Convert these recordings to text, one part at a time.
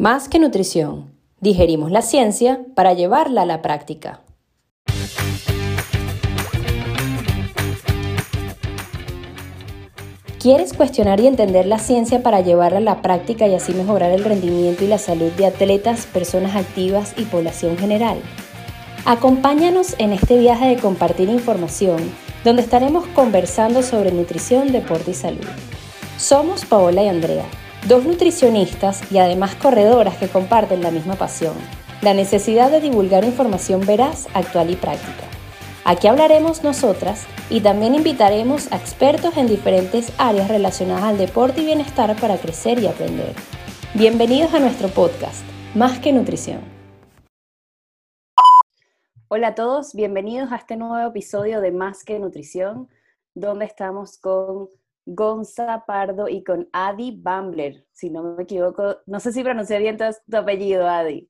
Más que nutrición, digerimos la ciencia para llevarla a la práctica. ¿Quieres cuestionar y entender la ciencia para llevarla a la práctica y así mejorar el rendimiento y la salud de atletas, personas activas y población general? Acompáñanos en este viaje de compartir información, donde estaremos conversando sobre nutrición, deporte y salud. Somos Paola y Andrea, dos nutricionistas y además corredoras que comparten la misma pasión, la necesidad de divulgar información veraz, actual y práctica. Aquí hablaremos nosotras y también invitaremos a expertos en diferentes áreas relacionadas al deporte y bienestar para crecer y aprender. Bienvenidos a nuestro podcast, Más que Nutrición. Hola a todos, bienvenidos a este nuevo episodio de Más que Nutrición, donde estamos con Gonza Pardo y con Adi Bambler, si no me equivoco, no sé si pronuncié bien tu, apellido, Adi.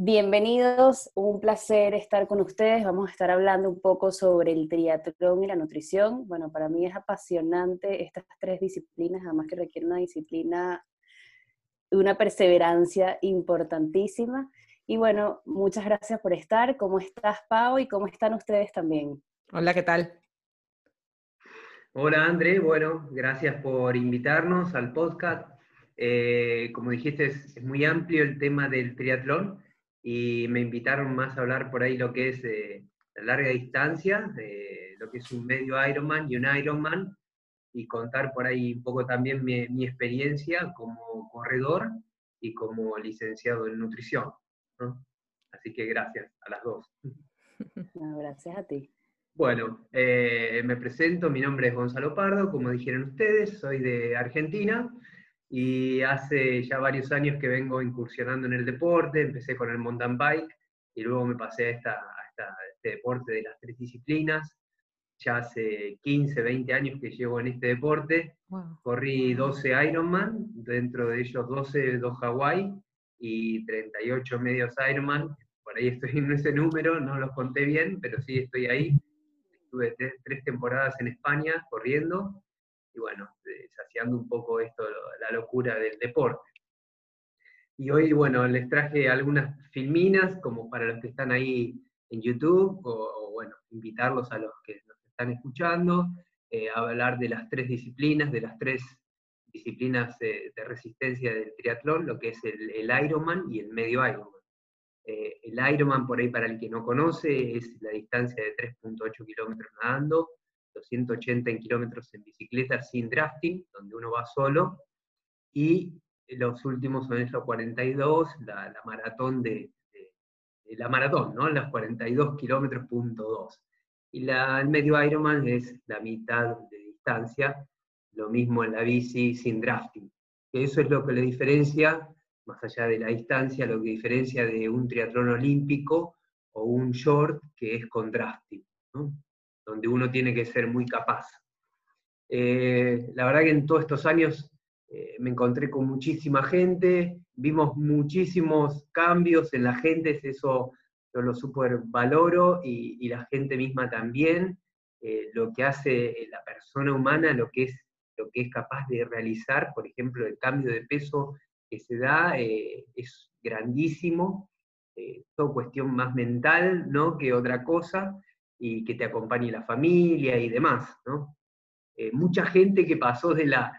Bienvenidos, un placer estar con ustedes. Vamos a estar hablando un poco sobre el triatlón y la nutrición. Bueno, para mí es apasionante estas tres disciplinas, además que requiere una disciplina, una perseverancia importantísima. Y bueno, muchas gracias por estar. ¿Cómo estás, Pau? Y cómo están ustedes también. Hola, ¿qué tal? Hola, André. Bueno, gracias por invitarnos al podcast. Eh, como dijiste, es muy amplio el tema del triatlón y me invitaron más a hablar por ahí lo que es eh, la larga distancia, lo que es un medio Ironman y un Ironman, y contar por ahí un poco también mi, experiencia como corredor y como licenciado en nutrición. Así que gracias a las dos. gracias a ti. Bueno, eh, me presento, mi nombre es Gonzalo Pardo, como dijeron ustedes, soy de Argentina, y hace ya varios años que vengo incursionando en el deporte, empecé con el mountain bike y luego me pasé a, esta, este deporte de las tres disciplinas. Ya hace 15, 20 años que llevo en este deporte. Corrí 12 Ironman, dentro de ellos 12 dos Hawaii y 38 medios Ironman. Por ahí estoy en ese número, no los conté bien, pero sí estoy ahí. Estuve tres temporadas en España corriendo y bueno, saciando un poco esto, la locura del deporte. Y hoy, bueno, les traje algunas filminas como para los que están ahí en YouTube, o, bueno, invitarlos a los que nos están escuchando, eh, a hablar de las tres disciplinas, de las tres disciplinas de resistencia del triatlón, lo que es el, Ironman y el medio Ironman. Eh, el Ironman, por ahí para el que no conoce, es la distancia de 3.8 kilómetros nadando, 180 kilómetros en bicicleta sin drafting, donde uno va solo, y los últimos son esos 42, la, maratón de, la maratón, ¿no? Los 42 kilómetros punto 2. Y la, el medio Ironman es la mitad de distancia, lo mismo en la bici sin drafting. Eso es lo que le diferencia, más allá de la distancia, lo que diferencia de un triatlón olímpico o un short que es con drafting. ¿no? donde uno tiene que ser muy capaz. Eh, la verdad que en todos estos años eh, me encontré con muchísima gente, vimos muchísimos cambios en la gente, eso yo lo super valoro y, la gente misma también, eh, lo que hace la persona humana, lo que, es, lo que es capaz de realizar, por ejemplo, el cambio de peso que se da es grandísimo, todo cuestión más mental ¿no? que otra cosa, y que te acompañe la familia y demás, ¿no? Eh, mucha gente que pasó de la,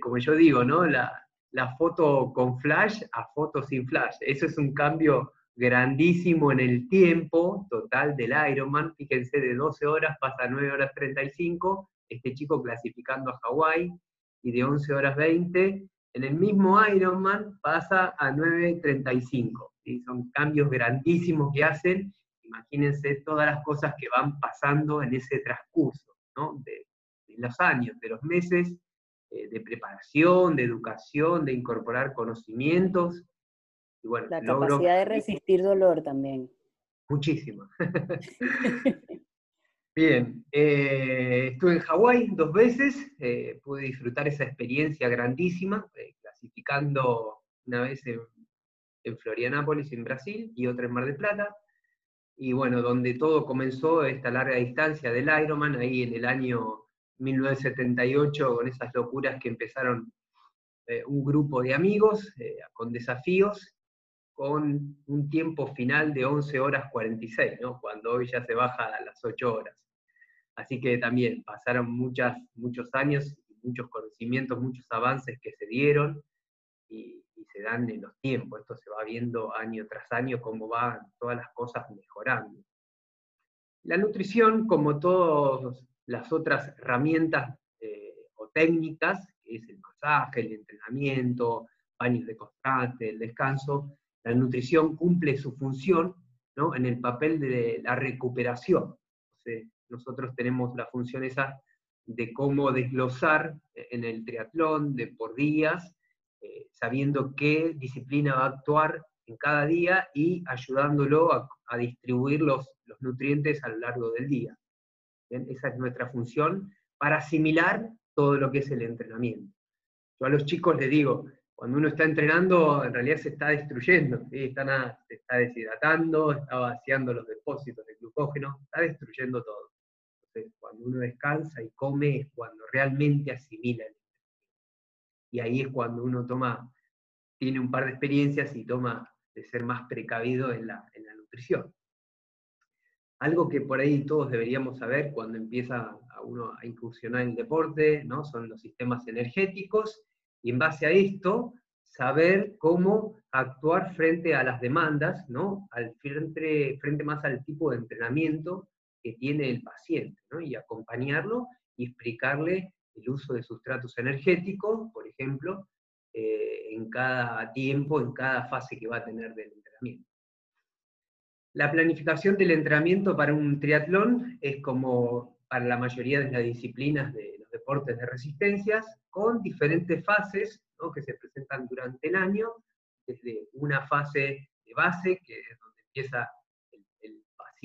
como yo digo, ¿no? La, la foto con flash a foto sin flash. Eso es un cambio grandísimo en el tiempo total del Ironman. Fíjense, de 12 horas pasa a 9 horas 35, este chico clasificando a Hawái, y de 11 horas 20, en el mismo Ironman pasa a 9.35. y Son cambios grandísimos que hacen Imagínense todas las cosas que van pasando en ese transcurso, ¿no? de, los años, de los meses eh, de preparación, de educación, de incorporar conocimientos. Y bueno, la capacidad de resistir dolor también. Muchísimo. Bien, eh, estuve en Hawái dos veces, eh, pude disfrutar esa experiencia grandísima, clasificando una vez en, en Florianápolis, en Brasil, y otra en Mar del Plata y bueno, donde todo comenzó, esta larga distancia del Ironman, ahí en el año 1978, con esas locuras que empezaron eh, un grupo de amigos eh, con desafíos con un tiempo final de 11 horas 46, ¿no? cuando hoy ya se baja a las 8 horas. Así que también pasaron muchos años, muchos conocimientos, muchos avances que se dieron y, se dan en los tiempos. Esto se va viendo año tras año cómo van todas las cosas mejorando. La nutrición, como todas las otras herramientas eh, o técnicas, que es el masaje, el entrenamiento, baños de constante, el descanso, la nutrición cumple su función ¿no? en el papel de la recuperación. Nosotros tenemos la función esa de cómo desglosar en el triatlón de por días, eh, sabiendo qué disciplina va a actuar en cada día y ayudándolo a, distribuir los, los, nutrientes a lo largo del día. Esa es nuestra función para asimilar todo lo que es el entrenamiento. Yo a los chicos les digo, cuando uno está entrenando, en realidad se está destruyendo, se está deshidratando, está vaciando los depósitos de glucógeno, está destruyendo todo. Cuando uno descansa y come es cuando realmente asimila Y ahí es cuando uno toma, tiene un par de experiencias y toma de ser más precavido en la, en la nutrición. Algo que por ahí todos deberíamos saber cuando empieza uno a incursionar en el deporte, ¿no? son los sistemas energéticos y en base a esto, saber cómo actuar frente a las demandas, ¿no? Al frente, frente más al tipo de entrenamiento que tiene el paciente, ¿no? Y acompañarlo y explicarle el uso de sustratos energéticos, por ejemplo, eh, en cada tiempo, en cada fase que va a tener del entrenamiento. La planificación del entrenamiento para un triatlón es como para la mayoría de las disciplinas de los deportes de resistencias, con diferentes fases que se presentan durante el año, desde una fase de base, que es donde empieza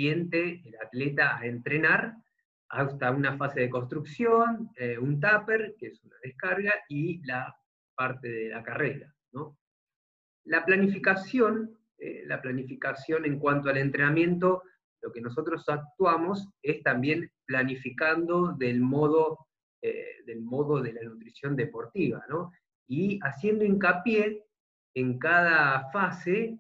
el, paciente, el atleta a entrenar, hasta una fase de construcción, eh, un tupper, que es una descarga, y la parte de la carrera. La planificación, eh, la planificación en cuanto al entrenamiento, lo que nosotros actuamos es también planificando del modo eh, del modo de la nutrición deportiva, ¿no? Y haciendo hincapié en cada fase,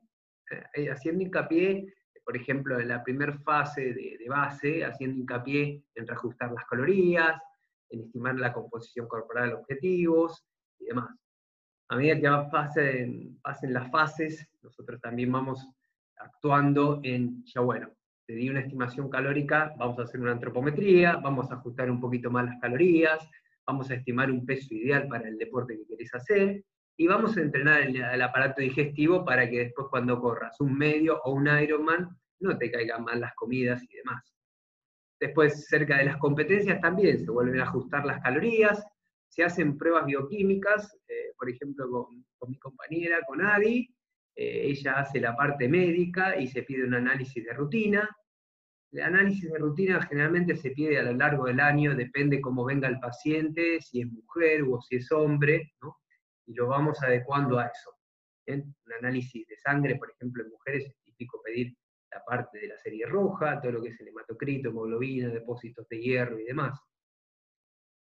haciendo hincapié, por ejemplo, en la primera fase de, base, haciendo hincapié en reajustar las calorías, en estimar la composición corporal de objetivos y demás. A medida que pasen, pasen las fases, nosotros también vamos actuando en, ya bueno, te di una estimación calórica, vamos a hacer una antropometría, vamos a ajustar un poquito más las calorías, vamos a estimar un peso ideal para el deporte que querés hacer, y vamos a entrenar el, aparato digestivo para que después cuando corras un medio o un Ironman no te caigan mal las comidas y demás. Después, cerca de las competencias también se vuelven a ajustar las calorías, se hacen pruebas bioquímicas, eh, por ejemplo, con, mi compañera, con Adi, eh, ella hace la parte médica y se pide un análisis de rutina, el análisis de rutina generalmente se pide a lo largo del año, depende cómo venga el paciente, si es mujer o si es hombre, y lo vamos adecuando a eso. Un análisis de sangre, por ejemplo, en mujeres es típico pedir la parte de la serie roja, todo lo que es el hematocrito, hemoglobina, depósitos de hierro y demás.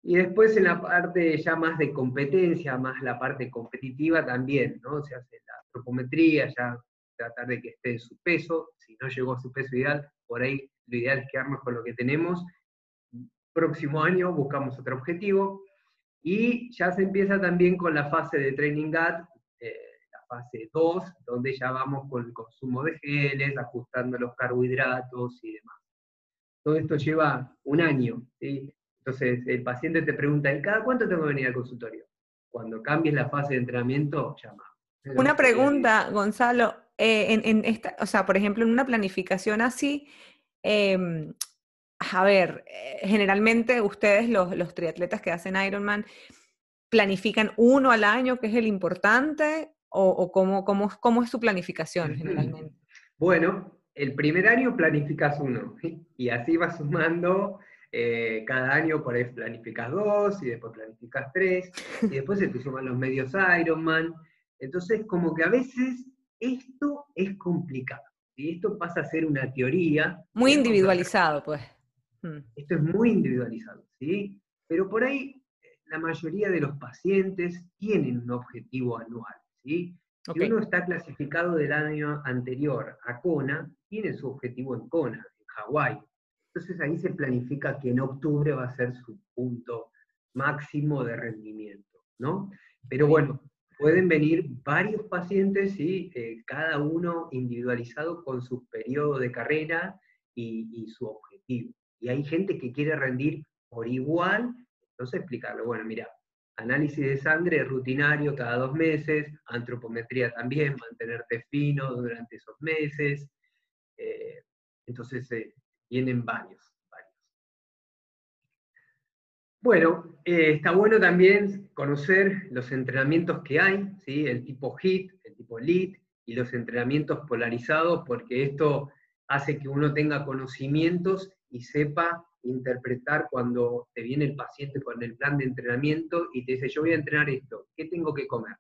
Y después en la parte ya más de competencia, más la parte competitiva también, ¿no? Se hace la antropometría, ya tratar de que esté en su peso, si no llegó a su peso ideal, por ahí lo ideal es quedarnos con lo que tenemos. Próximo año buscamos otro objetivo. Y ya se empieza también con la fase de Training GAT, eh, la fase 2, donde ya vamos con el consumo de geles, ajustando los carbohidratos y demás. Todo esto lleva un año. Entonces el paciente te pregunta, ¿y cada cuánto tengo que venir al consultorio? Cuando cambies la fase de entrenamiento, llama. Una pregunta, Gonzalo. Eh, en, esta, o sea, por ejemplo, en una planificación así, em, a ver, eh, generalmente ustedes, los, los, triatletas que hacen Ironman, planifican uno al año, que es el importante, o, cómo, cómo, cómo, es su planificación generalmente. Bueno, el primer año planificas uno, y así vas sumando. Eh, cada año por ahí planificas dos, y después planificas tres, y después se te suman los medios Ironman. Entonces, como que a veces esto es complicado. y Esto pasa a ser una teoría. Muy individualizado, pues. Mm. Esto es muy individualizado, ¿sí? Pero por ahí la mayoría de los pacientes tienen un objetivo anual, ¿sí? Si uno está clasificado del año anterior a Kona, tiene su objetivo en Kona, en Hawái. Entonces ahí se planifica que en octubre va a ser su punto máximo de rendimiento, ¿no? Pero bueno, pueden venir varios pacientes, y eh, cada uno individualizado con su periodo de carrera y, su objetivo. Y hay gente que quiere rendir por igual, entonces explicarle, bueno, mira, análisis de sangre rutinario cada dos meses, antropometría también, mantenerte fino durante esos meses. Eh, entonces eh, vienen varios, Bueno, eh, está bueno también conocer los entrenamientos que hay, ¿sí? el tipo HIT, el tipo LIT y los entrenamientos polarizados, porque esto hace que uno tenga conocimientos y sepa interpretar cuando te viene el paciente con el plan de entrenamiento y te dice, yo voy a entrenar esto, ¿qué tengo que comer?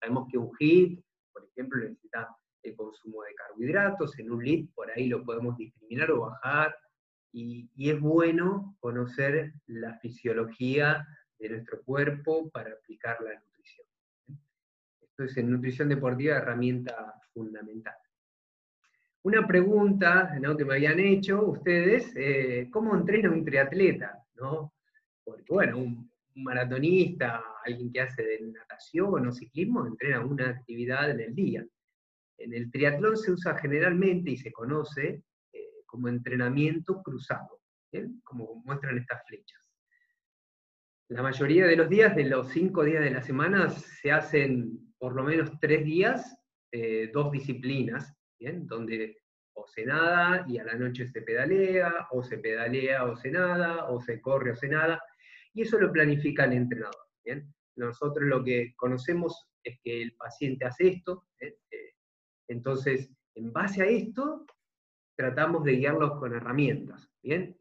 Sabemos que un HIT, por ejemplo, necesita el consumo de carbohidratos, en un LIT por ahí lo podemos discriminar o bajar, y, y es bueno conocer la fisiología de nuestro cuerpo para aplicar la nutrición. Esto es en nutrición deportiva herramienta fundamental. Una pregunta que me habían hecho ustedes, eh, ¿cómo entrena un triatleta? ¿no? Porque bueno, un, maratonista, alguien que hace de natación o ciclismo, entrena una actividad en el día. En el triatlón se usa generalmente y se conoce eh, como entrenamiento cruzado, como muestran estas flechas. La mayoría de los días, de los cinco días de la semana, se hacen por lo menos tres días, eh, dos disciplinas, donde o se nada y a la noche se pedalea, o se pedalea o se nada, o se corre o se nada, y eso lo planifica el entrenador. ¿bien? Nosotros lo que conocemos es que el paciente hace esto, eh, entonces en base a esto tratamos de guiarlos con herramientas, ¿bien?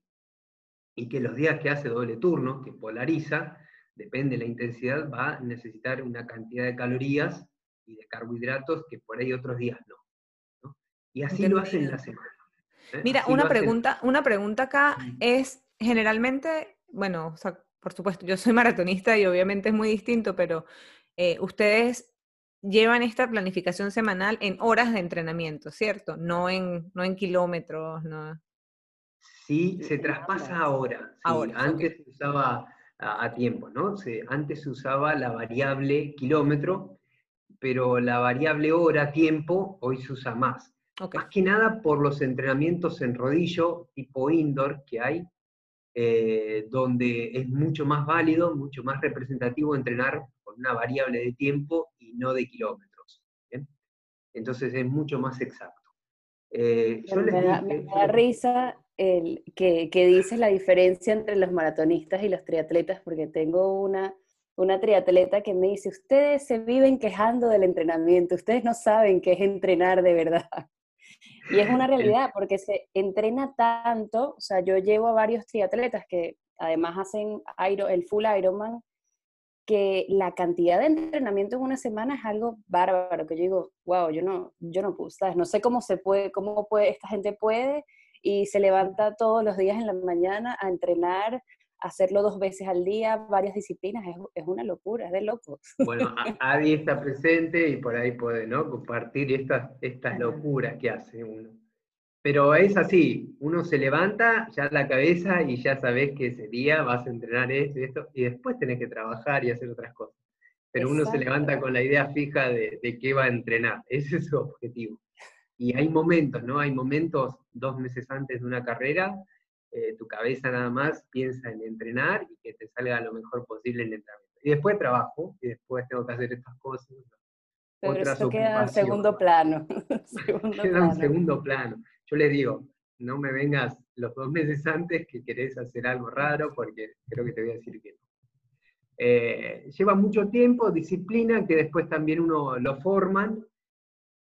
Y que los días que hace doble turno, que polariza, depende de la intensidad, va a necesitar una cantidad de calorías y de carbohidratos que por ahí otros días no. Y así lo hacen la semana. ¿eh? Mira, una pregunta, una pregunta acá es, generalmente, bueno, o sea, por supuesto, yo soy maratonista y obviamente es muy distinto, pero eh, ustedes llevan esta planificación semanal en horas de entrenamiento, ¿cierto? No en, no en kilómetros, no. Sí, se traspasa ahora. ahora antes se usaba a, tiempo, ¿no? antes se usaba la variable kilómetro, pero la variable hora, tiempo, hoy se usa más. Más que nada por los entrenamientos en rodillo tipo indoor que hay, eh, donde es mucho más válido, mucho más representativo entrenar con una variable de tiempo y no de kilómetros. Entonces es mucho más exacto. Eh, me, da, risa el, que, que dices la diferencia entre los maratonistas y los triatletas, porque tengo una, una triatleta que me dice, ustedes se viven quejando del entrenamiento, ustedes no saben qué es entrenar de verdad. Y es una realidad porque se entrena tanto, o sea, yo llevo a varios triatletas que además hacen el full Ironman, que la cantidad de entrenamiento en una semana es algo bárbaro, que yo digo, wow, yo no, yo no puedo, No sé cómo se puede, cómo puede, esta gente puede y se levanta todos los días en la mañana a entrenar hacerlo dos veces al día, varias disciplinas, es, una locura, es de locos. Bueno, Adi está presente y por ahí puede ¿no? compartir estas, estas locuras que hace uno. Pero es así, uno se levanta ya la cabeza y ya sabes que ese día vas a entrenar esto y esto, y después tenés que trabajar y hacer otras cosas. Pero uno se levanta con la idea fija de, de qué va a entrenar, ese es su objetivo. Y hay momentos, ¿no? Hay momentos dos meses antes de una carrera eh, tu cabeza nada más piensa en entrenar y que te salga lo mejor posible el entrenamiento. Y después trabajo, y después tengo que hacer estas cosas. Pero eso queda en segundo plano. queda en segundo plano. Yo les digo, no me vengas los dos meses antes que querés hacer algo raro, porque creo que te voy a decir que no. Eh, lleva mucho tiempo, disciplina, que después también uno lo forman,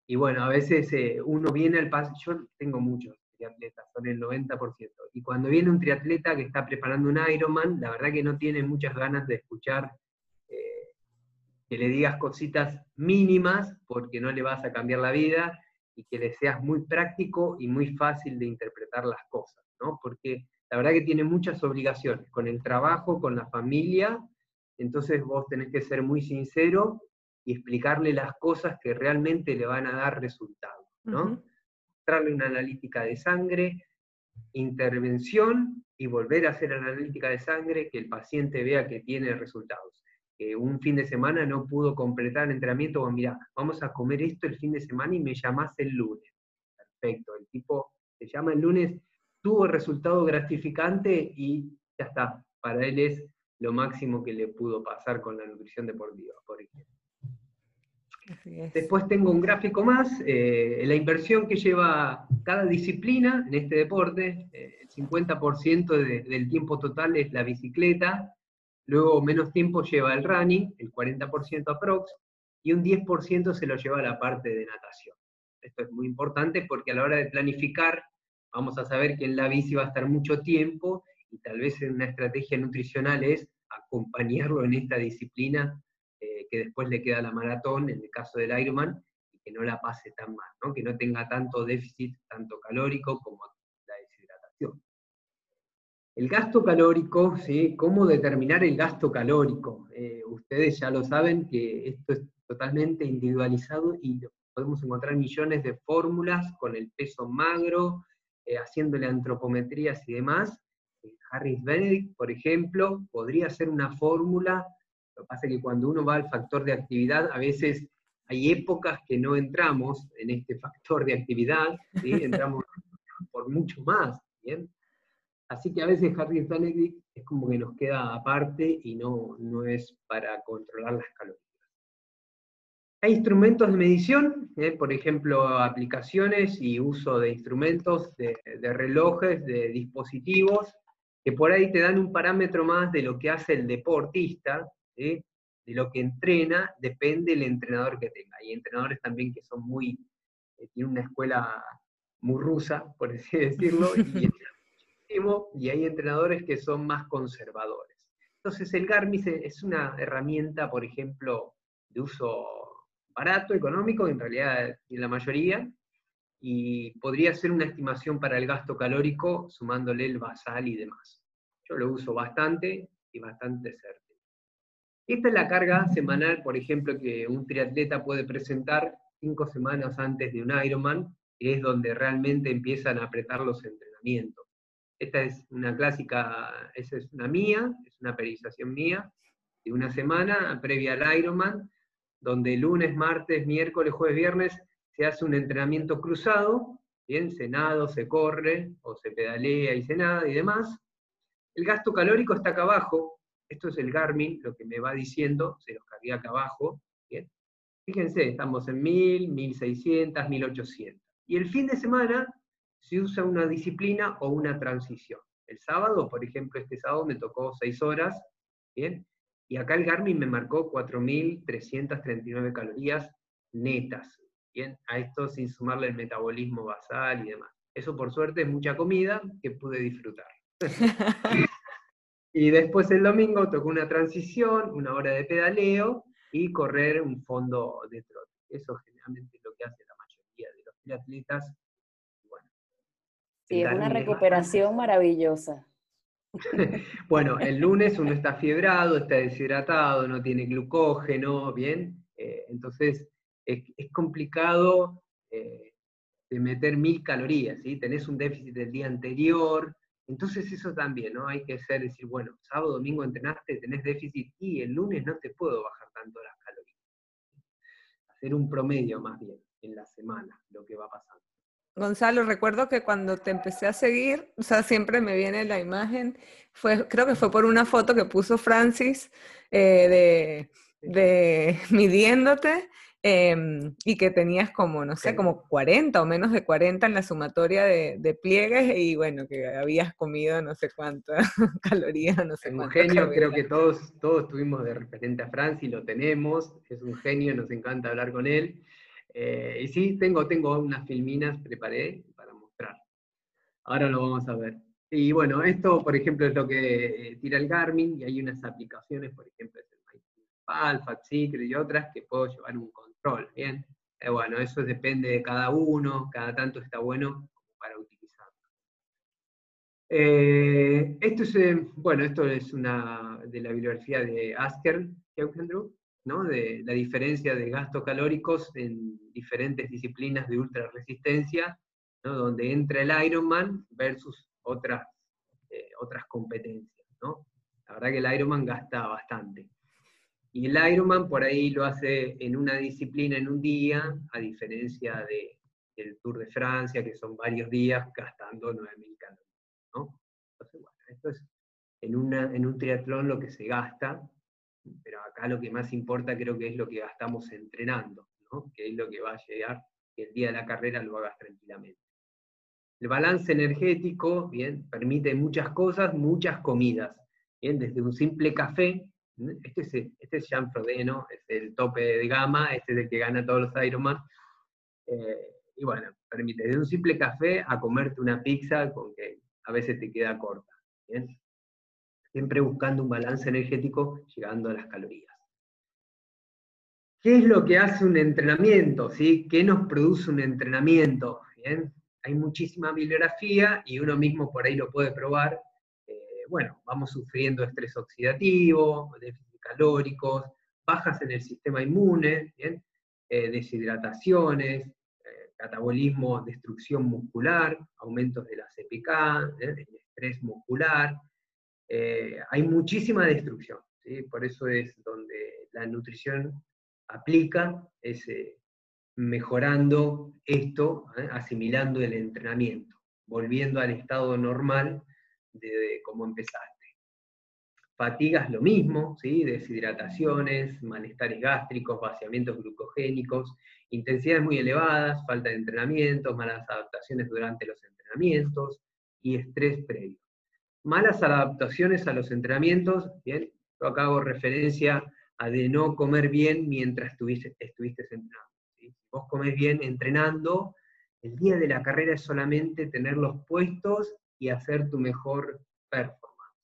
y bueno, a veces eh, uno viene al paso, yo tengo muchos, son el 90%. Y cuando viene un triatleta que está preparando un Ironman, la verdad que no tiene muchas ganas de escuchar eh, que le digas cositas mínimas porque no le vas a cambiar la vida y que le seas muy práctico y muy fácil de interpretar las cosas, ¿no? Porque la verdad que tiene muchas obligaciones con el trabajo, con la familia Entonces vos tenés que ser muy sincero y explicarle las cosas que realmente le van a dar resultados, ¿no? Mostrarle una analítica de sangre, intervención y volver a hacer analítica de sangre, que el paciente vea que tiene resultados. Que un fin de semana no pudo completar el entrenamiento, o mira, vamos a comer esto el fin de semana y me llamás el lunes. Perfecto, el tipo se llama el lunes, tuvo resultado gratificante y ya está. Para él es lo máximo que le pudo pasar con la nutrición deportiva, por ejemplo. Después tengo un gráfico más, eh, la inversión que lleva cada disciplina en este deporte, eh, el 50% del tiempo total es la bicicleta, luego menos tiempo lleva el running, el 40% aprox, y un 10% se lo lleva la parte de natación. Esto es muy importante porque a la hora de planificar vamos a saber que en la bici va a estar mucho tiempo y tal vez en una estrategia nutricional es acompañarlo en esta disciplina eh, que después le queda la maratón, en el caso del Ironman, y que no la pase tan mal, ¿no? que no tenga tanto déficit, tanto calórico como la deshidratación. El gasto calórico, ¿sí? ¿cómo determinar el gasto calórico? Eh, ustedes ya lo saben que esto es totalmente individualizado y podemos encontrar millones de fórmulas con el peso magro, eh, haciéndole antropometrías y demás, Harris Benedict, por ejemplo, podría ser una fórmula, lo que pasa es que cuando uno va al factor de actividad, a veces hay épocas que no entramos en este factor de actividad, entramos por mucho más, ¿bien? Así que a veces Harris Benedict es como que nos queda aparte y no, no es para controlar las calorías. Hay instrumentos de medición, ¿eh? por ejemplo, aplicaciones y uso de instrumentos, de, de relojes, de dispositivos, que por ahí te dan un parámetro más de lo que hace el deportista, de lo que entrena, depende del entrenador que tenga. Hay entrenadores también que son muy, eh, tienen una escuela muy rusa, por así decirlo, y, y hay entrenadores que son más conservadores. Entonces el Garmin es una herramienta, por ejemplo, de uso barato, económico, en realidad en la mayoría, y podría ser una estimación para el gasto calórico sumándole el basal y demás. Yo lo uso bastante y bastante certero. Esta es la carga semanal, por ejemplo, que un triatleta puede presentar cinco semanas antes de un Ironman, que es donde realmente empiezan a apretar los entrenamientos. Esta es una clásica, esa es una mía, es una periodización mía, de una semana previa al Ironman, donde lunes, martes, miércoles, jueves, viernes se hace un entrenamiento cruzado, bien, se nada, se corre, o se pedalea y se nada y demás. El gasto calórico está acá abajo, esto es el Garmin, lo que me va diciendo, se los cargué acá abajo, bien. Fíjense, estamos en 1000, 1600, 1800. Y el fin de semana se usa una disciplina o una transición. El sábado, por ejemplo, este sábado me tocó 6 horas, ¿bien? Y acá el Garmin me marcó 4.339 calorías netas. Bien, a esto sin sumarle el metabolismo basal y demás. Eso por suerte es mucha comida que pude disfrutar. y después el domingo tocó una transición, una hora de pedaleo y correr un fondo de trote. Eso generalmente es lo que hace la mayoría de los triatletas. Bueno, sí, es una recuperación maravillosa. bueno, el lunes uno está fiebrado, está deshidratado, no tiene glucógeno, ¿bien? Eh, entonces es, complicado eh, de meter mil calorías, ¿sí? Tenés un déficit del día anterior, entonces eso también, ¿no? Hay que ser, decir, bueno, sábado, domingo entrenaste, tenés déficit y el lunes no te puedo bajar tanto las calorías. Hacer un promedio más bien en la semana, lo que va pasando. Gonzalo, recuerdo que cuando te empecé a seguir, o sea, siempre me viene la imagen, fue, creo que fue por una foto que puso Francis eh, de, de midiéndote Em, y que tenías como, no sé, como 40 o menos de 40 en la sumatoria de, pliegues y bueno, que habías comido no sé cuántas calorías, no sé Un genio, creo que todos, todos tuvimos de referente a Franci, lo tenemos, es un genio, nos encanta hablar con él. Eh, y sí, tengo, tengo unas filminas, preparé para mostrar. Ahora lo vamos a ver. Y bueno, esto, por ejemplo, es lo que eh, tira el Garmin, y hay unas aplicaciones, por ejemplo, es el Alpha, Secret y otras, que puedo llevar un ¿bien? Eh, bueno, eso depende de cada uno, cada tanto está bueno para utilizarlo. Eh, esto es, eh, bueno, esto es una de la bibliografía de Asker ¿no? de la diferencia de gastos calóricos en diferentes disciplinas de ultrarresistencia, ¿no? donde entra el Ironman versus otras, otras competencias. ¿no? La verdad que el Ironman gasta bastante. Y el Ironman por ahí lo hace en una disciplina en un día, a diferencia de, del Tour de Francia, que son varios días gastando 9.000 calorías. ¿no? Entonces, bueno, esto es en, una, en un triatlón lo que se gasta, pero acá lo que más importa creo que es lo que gastamos entrenando, ¿no? que es lo que va a llegar, que el día de la carrera lo hagas tranquilamente. El balance energético, bien, permite muchas cosas, muchas comidas, bien, desde un simple café, este es, este es Jean Frodeno, es el tope de gama, este es el que gana todos los Ironman, eh, y bueno, permite desde un simple café a comerte una pizza con que a veces te queda corta, ¿bien? Siempre buscando un balance energético, llegando a las calorías. ¿Qué es lo que hace un entrenamiento? ¿sí? ¿Qué nos produce un entrenamiento? ¿Bien? Hay muchísima bibliografía y uno mismo por ahí lo puede probar. Eh, bueno, vamos sufriendo estrés oxidativo, déficit calóricos, bajas en el sistema inmune. Eh, deshidrataciones, eh, catabolismo, destrucción muscular, aumentos de la CPK, el estrés muscular, eh, hay muchísima destrucción, por eso es donde la nutrición aplica, es eh, mejorando esto, ¿eh? asimilando el entrenamiento, volviendo al estado normal de, cómo empezaste. Fatigas lo mismo, ¿sí? deshidrataciones, malestares gástricos, vaciamientos glucogénicos, intensidades muy elevadas, falta de entrenamiento, malas adaptaciones durante los entrenamientos y estrés previo malas adaptaciones a los entrenamientos, bien, yo acá hago referencia a de no comer bien mientras estuviste, estuviste entrenando. Vos comés bien entrenando, el día de la carrera es solamente tenerlos puestos y hacer tu mejor performance.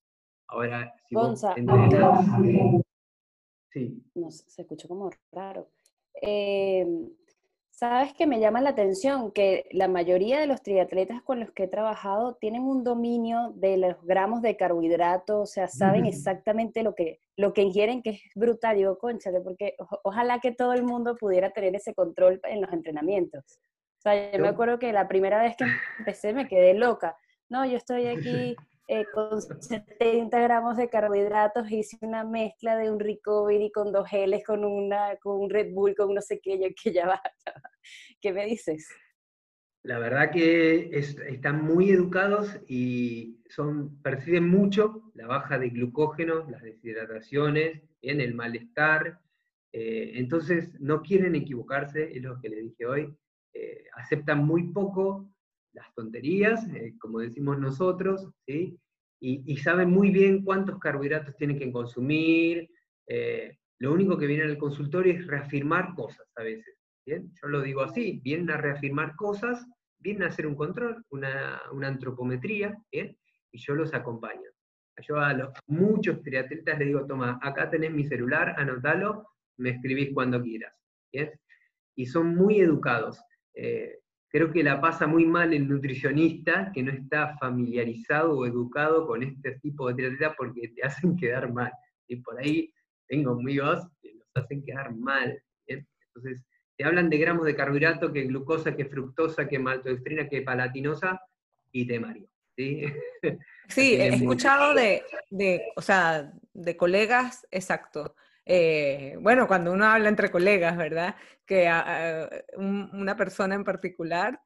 Ahora, si vos entrenás... Sí. No, se escuchó como raro. Eh, Sabes que me llama la atención que la mayoría de los triatletas con los que he trabajado tienen un dominio de los gramos de carbohidratos, o sea, saben exactamente lo que, lo que ingieren, que es brutal. Digo, conchale, porque ojalá que todo el mundo pudiera tener ese control en los entrenamientos. O sea, yo me acuerdo que la primera vez que empecé me quedé loca. No, yo estoy aquí eh, con 70 gramos de carbohidratos, hice una mezcla de un recovery con dos geles, con, una, con un Red Bull, con no sé qué, yo que ya va. ¿Qué me dices? La verdad que están muy educados y son, perciben mucho la baja de glucógeno, las deshidrataciones, en el malestar. Eh, entonces no quieren equivocarse, es lo que les dije hoy. Eh, aceptan muy poco las tonterías, eh, como decimos nosotros, ¿sí? Y, saben muy bien cuántos carbohidratos tienen que consumir. Eh, lo único que viene al consultorio es reafirmar cosas a veces. ¿bien? Yo lo digo así, vienen a reafirmar cosas, vienen a hacer un control, una, antropometría, ¿bien? y yo los acompaño. Yo a los, muchos triatletas les digo, toma, acá tenés mi celular, anotalo, me escribís cuando quieras. Y son muy educados. Eh, creo que la pasa muy mal el nutricionista que no está familiarizado o educado con este tipo de triatleta porque te hacen quedar mal. Y por ahí tengo amigos que nos hacen quedar mal. Entonces, te hablan de gramos de carbohidrato, que glucosa, que fructosa, que maltodextrina, que palatinosa, y te mario. ¿sí? Sí, he escuchado de, de, o sea, de colegas, exacto, eh, bueno, cuando uno habla entre colegas, ¿verdad? Que una persona en particular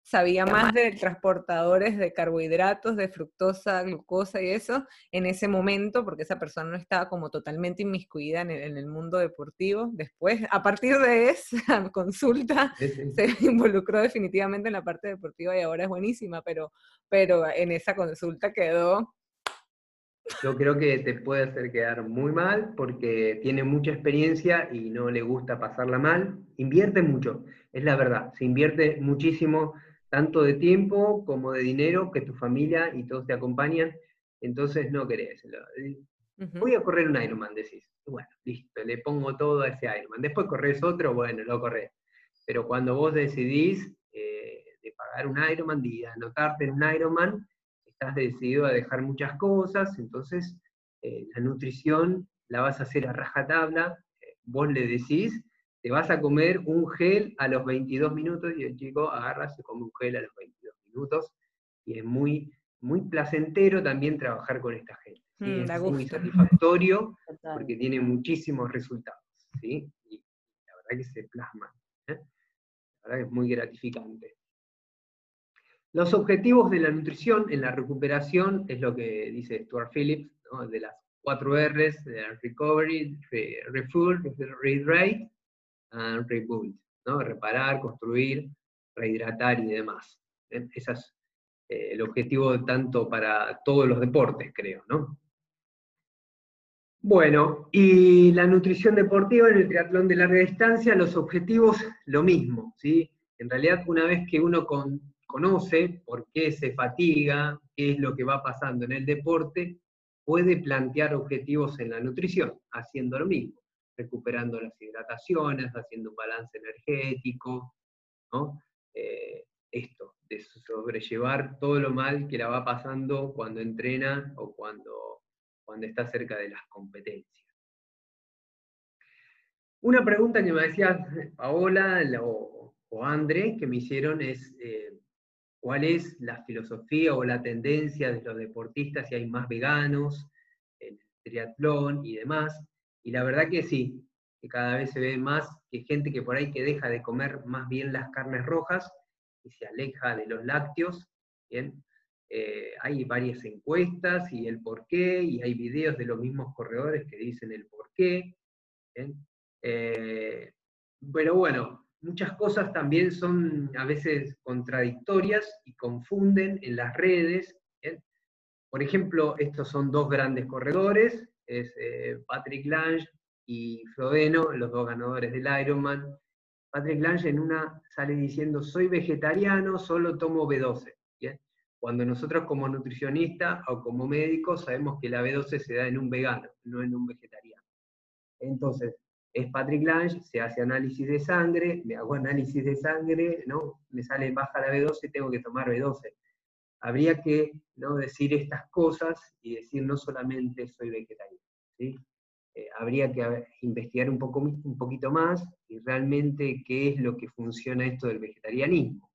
sabía más de transportadores de carbohidratos, de fructosa, glucosa y eso en ese momento, porque esa persona no estaba como totalmente inmiscuida en el, mundo deportivo. Después, a partir de esa consulta, se involucró definitivamente en la parte deportiva y ahora es buenísima, pero, pero en esa consulta quedó yo creo que te puede hacer quedar muy mal porque tiene mucha experiencia y no le gusta pasarla mal. Invierte mucho, es la verdad. Se invierte muchísimo, tanto de tiempo como de dinero, que tu familia y todos te acompañan. Entonces no querés. Voy a correr un Ironman, decís. Bueno, listo, le pongo todo a ese Ironman. Después corres otro, bueno, lo corres. Pero cuando vos decidís eh, de pagar un Ironman, de anotarte en un Ironman, estás decidido a dejar muchas cosas, entonces eh, la nutrición la vas a hacer a rajatabla, eh, vos le decís, te vas a comer un gel a los 22 minutos y el chico agarra, se come un gel a los 22 minutos y es muy, muy placentero también trabajar con esta gente. Mm, es muy satisfactorio porque tiene muchísimos resultados, ¿sí? Y la verdad que se plasma. ¿eh? La verdad que es muy gratificante. Los objetivos de la nutrición en la recuperación es lo que dice Stuart Phillips, de las cuatro R's, recovery, refuel, rehydrate, and rebuild, ¿no? reparar, construir, rehidratar y demás. ¿eh? Ese es eh, el objetivo tanto para todos los deportes, creo. ¿no? Bueno, y la nutrición deportiva en el triatlón de larga distancia, los objetivos lo mismo, ¿sí? En realidad, una vez que uno con, conoce por qué se fatiga, qué es lo que va pasando en el deporte, puede plantear objetivos en la nutrición, haciendo lo mismo, recuperando las hidrataciones, haciendo un balance energético, ¿no? Eh, esto, de sobrellevar todo lo mal que la va pasando cuando entrena o cuando, cuando está cerca de las competencias. Una pregunta que me decía Paola o, o André, que me hicieron es, eh, cuál es la filosofía o la tendencia de los deportistas, si hay más veganos, el triatlón y demás. Y la verdad que sí, que cada vez se ve más que gente que por ahí que deja de comer más bien las carnes rojas y se aleja de los lácteos. Eh, hay varias encuestas y el por qué, y hay videos de los mismos corredores que dicen el por qué. Eh, pero bueno, muchas cosas también son a veces contradictorias y confunden en las redes. Por ejemplo, estos son dos grandes corredores, es eh, Patrick Lange y Frodeno, los dos ganadores del Ironman. Patrick Lange en una sale diciendo, soy vegetariano, solo tomo B12. Cuando nosotros como nutricionista o como médicos sabemos que la B12 se da en un vegano, no en un vegetariano. Entonces, es Patrick Lange, se hace análisis de sangre, me hago análisis de sangre, ¿no? me sale baja la B12, tengo que tomar B12. Habría que ¿no? decir estas cosas y decir no solamente soy vegetariano. ¿sí? Eh, habría que investigar un, poco, un poquito más y realmente qué es lo que funciona esto del vegetarianismo.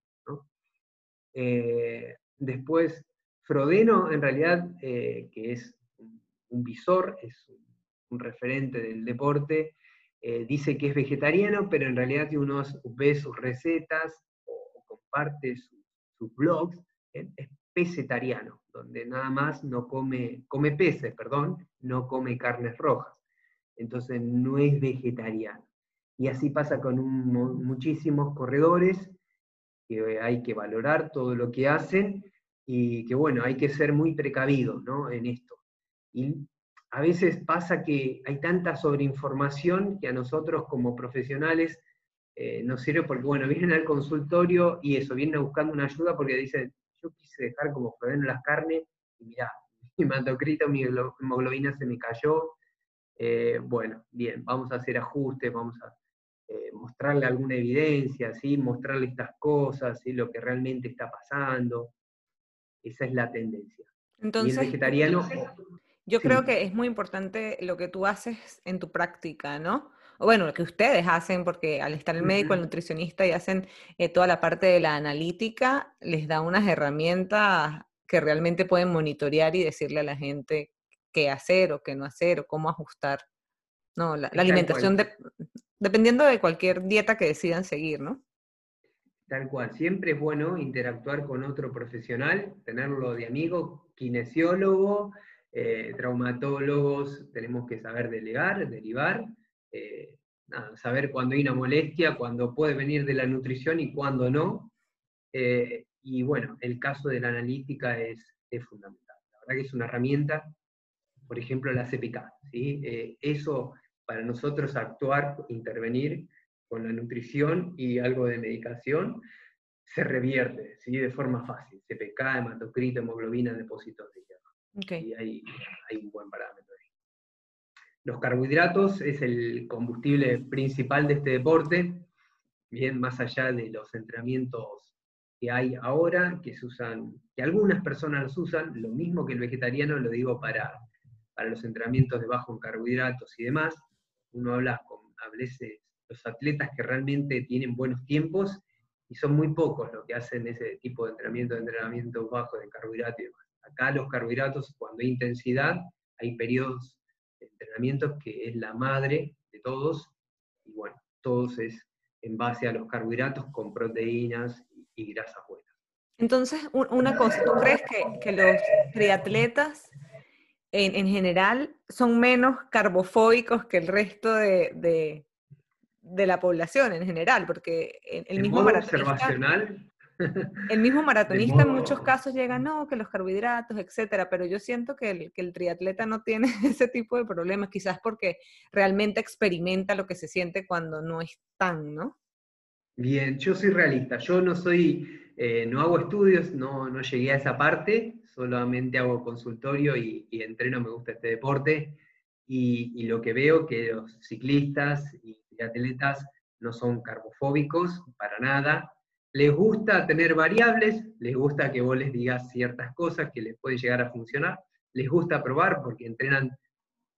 Eh, después, Frodeno, en realidad, eh, que es un visor, es un referente del deporte, eh, dice que es vegetariano, pero en realidad si uno ve sus recetas o, comparte sus blogs, es pesetariano, donde nada más no come, come peces, perdón, no come carnes rojas. Entonces no es vegetariano. Y así pasa con muchísimos corredores, que hay que valorar todo lo que hacen y que bueno, hay que ser muy precavidos ¿no? en esto. A veces pasa que hay tanta sobreinformación que a nosotros como profesionales eh, nos sirve porque, bueno, vienen al consultorio y eso, vienen buscando una ayuda porque dicen, yo quise dejar como en las carnes y mirá, mi hematocrito, mi hemoglobina se me cayó. Eh, bueno, bien, vamos a hacer ajustes, vamos a eh, mostrarle alguna evidencia, ¿sí? mostrarle estas cosas, ¿sí? lo que realmente está pasando. Esa es la tendencia. Entonces, y el vegetariano... Yo creo que es muy importante lo que tú haces en tu práctica, ¿no? O bueno, lo que ustedes hacen, porque al estar el médico, el nutricionista y hacen eh, toda la parte de la analítica, les da unas herramientas que realmente pueden monitorear y decirle a la gente qué hacer o qué no hacer o cómo ajustar, ¿no? La, alimentación, dependiendo de cualquier dieta que decidan seguir, ¿no? Tal cual, siempre es bueno interactuar con otro profesional, tenerlo de amigo, kinesiólogo, eh, traumatólogos tenemos que saber delegar, derivar, eh, saber cuándo hay una molestia, cuándo puede venir de la nutrición y cuándo no. Eh, y bueno, el caso de la analítica es, fundamental. La verdad que es una herramienta, por ejemplo, la CPK. ¿sí? eso para nosotros actuar, intervenir con la nutrición y algo de medicación, se revierte ¿sí? de forma fácil. CPK, hematocrito, hemoglobina, depósitos de y hay, un buen parámetro ahí. Los carbohidratos es el combustible principal de este deporte, bien más allá de los entrenamientos que hay ahora, que se usan, que algunas personas los usan, lo mismo que el vegetariano, lo digo para, para los entrenamientos de bajo en carbohidratos y demás. Uno habla con a los atletas que realmente tienen buenos tiempos y son muy pocos los que hacen ese tipo de entrenamiento, de entrenamiento bajo de carbohidratos y demás. Acá los carbohidratos, cuando hay intensidad, hay periodos de entrenamiento que es la madre de todos, y bueno, todos es en base a los carbohidratos con proteínas y, grasas buenas. Entonces, una cosa, ¿tú crees que, los triatletas en, general son menos carbofóbicos que el resto de, de, la población en general? Porque el, mismo maratonista, el mismo maratonista en muchos casos llega, no, que los carbohidratos, etcétera, pero yo siento que el, que el triatleta no tiene ese tipo de problemas, quizás porque realmente experimenta lo que se siente cuando no es tan, ¿no? Bien, yo soy realista, yo no soy, eh, no hago estudios, no, no, llegué a esa parte, solamente hago consultorio y, entreno, me gusta este deporte, y, y, lo que veo que los ciclistas y atletas no son carbofóbicos para nada, les gusta tener variables, les gusta que vos les digas ciertas cosas que les pueden llegar a funcionar, les gusta probar porque entrenan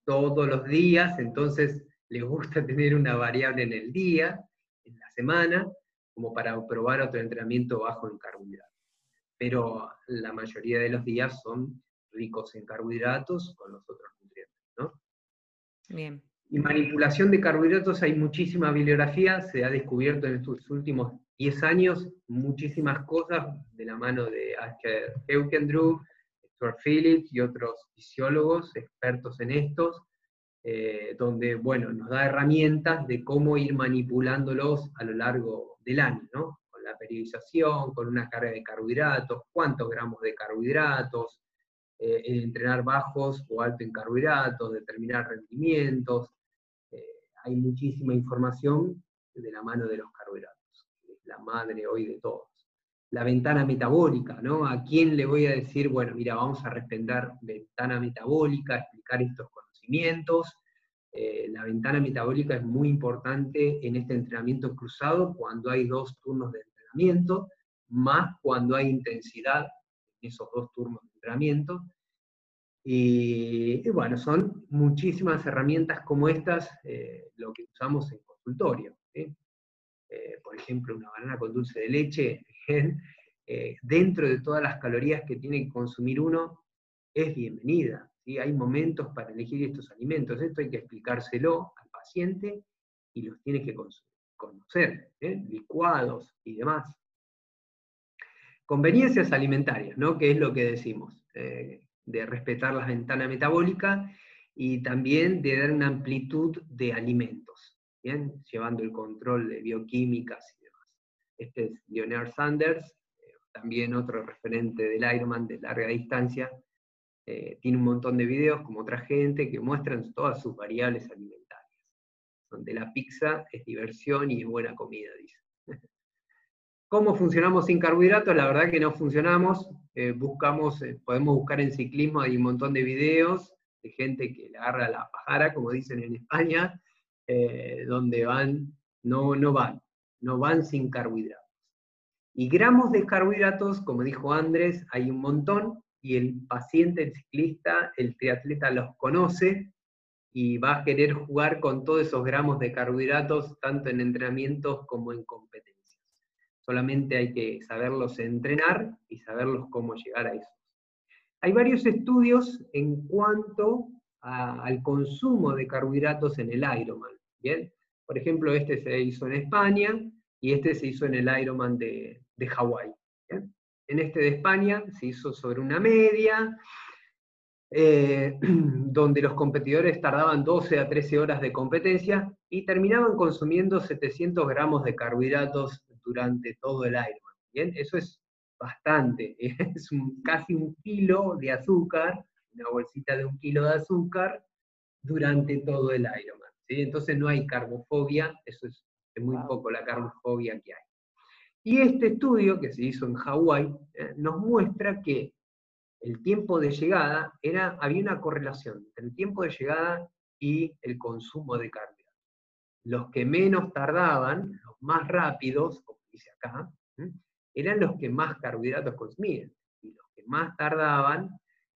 todos los días, entonces les gusta tener una variable en el día, en la semana, como para probar otro entrenamiento bajo en carbohidratos. Pero la mayoría de los días son ricos en carbohidratos con los otros nutrientes, ¿no? Bien. Y manipulación de carbohidratos, hay muchísima bibliografía, se ha descubierto en estos últimos 10 años muchísimas cosas de la mano de Asher Stuart Phillips y otros fisiólogos expertos en estos, eh, donde, bueno, nos da herramientas de cómo ir manipulándolos a lo largo del año, ¿no? Con la periodización, con una carga de carbohidratos, cuántos gramos de carbohidratos, eh, entrenar bajos o alto en carbohidratos, determinar rendimientos. Eh, hay muchísima información de la mano de los carbohidratos, es la madre hoy de todos. La ventana metabólica, ¿no? ¿A quién le voy a decir, bueno, mira, vamos a respetar ventana metabólica, explicar estos eh, la ventana metabólica es muy importante en este entrenamiento cruzado cuando hay dos turnos de entrenamiento, más cuando hay intensidad en esos dos turnos de entrenamiento. Y, bueno, son muchísimas herramientas como estas eh, lo que usamos en consultorio. Eh, por ejemplo, una banana con dulce de leche, dentro de todas las calorías que tiene que consumir uno, es bienvenida. Hay momentos para elegir estos alimentos. Esto hay que explicárselo al paciente y los tiene que conocer, ¿eh? licuados y demás. Conveniencias alimentarias, ¿no? que es lo que decimos, eh, de respetar la ventana metabólica y también de dar una amplitud de alimentos, ¿bien? llevando el control de bioquímicas y demás. Este es Leonard Sanders, eh, también otro referente del Ironman de larga distancia, eh, tiene un montón de videos como otra gente que muestran todas sus variables alimentarias, donde la pizza es diversión y es buena comida, dice. ¿Cómo funcionamos sin carbohidratos? La verdad que no funcionamos. Eh, buscamos, eh, podemos buscar en ciclismo, hay un montón de videos de gente que le agarra la pajara, como dicen en España, donde van, no, no van, no van sin carbohidratos. Y gramos de carbohidratos, como dijo Andrés, hay un montón, y el paciente, el ciclista, el triatleta los conoce y va a querer jugar con todos esos gramos de carbohidratos, tanto en entrenamientos como en competencias. Solamente hay que saberlos entrenar y saberlos cómo llegar a eso. Hay varios estudios en cuanto al consumo de carbohidratos en el Ironman. ¿bien? Por ejemplo, este se hizo en España y este se hizo en el Ironman de, de Hawái. En este de España se hizo sobre una media, eh, donde los competidores tardaban 12 a 13 horas de competencia y terminaban consumiendo 700 gramos de carbohidratos durante todo el Ironman. ¿bien? Eso es bastante, es casi un kilo de azúcar, una bolsita de un kilo de azúcar durante todo el Ironman. ¿sí? Entonces no hay carbofobia, eso es, es muy poco la carbofobia que hay. Y este estudio que se hizo en Hawái eh, nos muestra que el tiempo de llegada era, había una correlación entre el tiempo de llegada y el consumo de carbohidratos. Los que menos tardaban, los más rápidos, como dice acá, eran los que más carbohidratos consumían, y los que más tardaban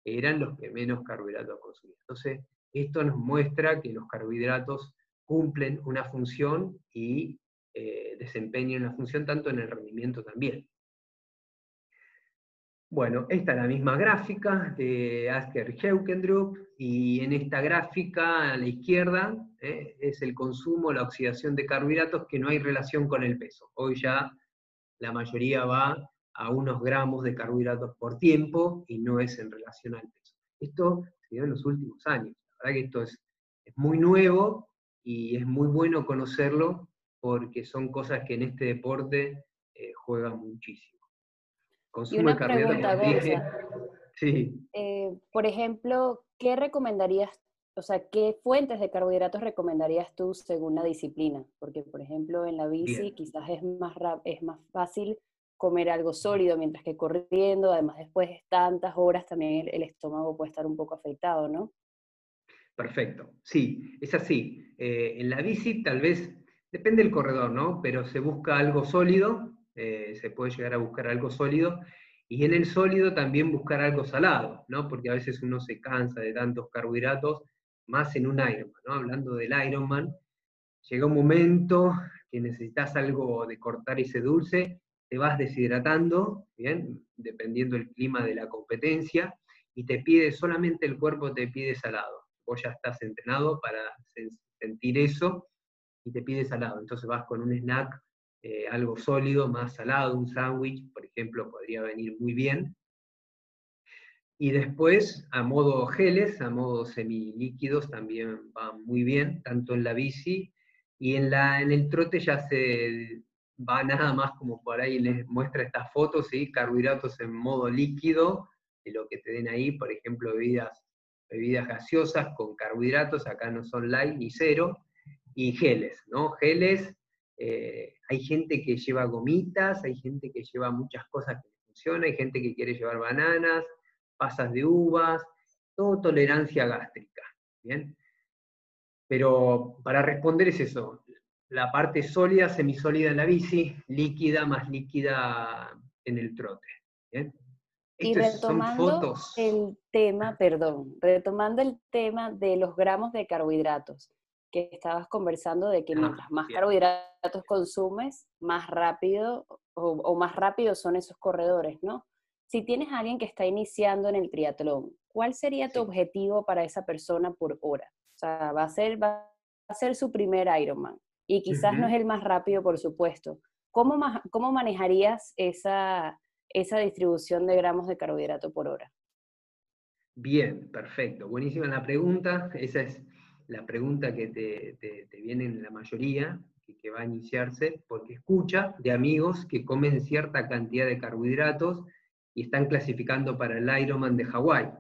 eran los que menos carbohidratos consumían. Entonces, esto nos muestra que los carbohidratos cumplen una función y eh, desempeñan una función tanto en el rendimiento también. Bueno, esta es la misma gráfica de Asker Heukendrup, y en esta gráfica a la izquierda eh, es el consumo, la oxidación de carbohidratos que no hay relación con el peso. Hoy ya la mayoría va a unos gramos de carbohidratos por tiempo y no es en relación al peso. Esto se dio en los últimos años. La verdad que esto es, muy nuevo y es muy bueno conocerlo porque son cosas que en este deporte eh, juegan muchísimo. Consumo y una pregunta, sí. Eh, por ejemplo, ¿qué recomendarías, o sea, qué fuentes de carbohidratos recomendarías tú según la disciplina? Porque, por ejemplo, en la bici quizás es más, es más fácil comer algo sólido, mientras que corriendo, además después de tantas horas también el, estómago puede estar un poco afectado, ¿no? Perfecto, sí, es así. Eh, en la bici tal vez, depende del corredor, ¿no? Pero se busca algo sólido, eh, se puede llegar a buscar algo sólido, y en el sólido también buscar algo salado, ¿no? Porque a veces uno se cansa de tantos carbohidratos, más en un Ironman, ¿no? Hablando del Ironman, llega un momento que necesitas algo de cortar ese dulce, te vas deshidratando, ¿bien? Dependiendo del clima de la competencia, y te pide, solamente el cuerpo te pide salado. Vos ya estás entrenado para sentir eso, y te pide salado. Entonces vas con un snack eh, algo sólido, más salado, un sándwich, por ejemplo, podría venir muy bien. Y después, a modo geles, a modo semilíquidos, también van muy bien, tanto en la bici y en, la, en el trote ya se va nada más como por ahí les muestra estas fotos, ¿sí? carbohidratos en modo líquido, de lo que te den ahí, por ejemplo, bebidas, bebidas gaseosas con carbohidratos, acá no son light ni cero, y geles, ¿no? Geles eh, hay gente que lleva gomitas, hay gente que lleva muchas cosas que funcionan, hay gente que quiere llevar bananas, pasas de uvas, todo tolerancia gástrica. ¿bien? Pero para responder es eso, la parte sólida, semisólida en la bici, líquida más líquida en el trote. ¿bien? Y retomando el tema, perdón, retomando el tema de los gramos de carbohidratos que estabas conversando de que mientras más carbohidratos consumes, más rápido o, más rápido son esos corredores, ¿no? Si tienes a alguien que está iniciando en el triatlón, ¿cuál sería tu objetivo para esa persona por hora? O sea, va a ser, va a ser su primer Ironman y quizás no es el más rápido, por supuesto. ¿Cómo, cómo manejarías esa, esa distribución de gramos de carbohidrato por hora? Bien, perfecto. Buenísima la pregunta. Esa es la pregunta que te, viene en la mayoría, que, que, va a iniciarse, porque escucha de amigos que comen cierta cantidad de carbohidratos y están clasificando para el Ironman de Hawái.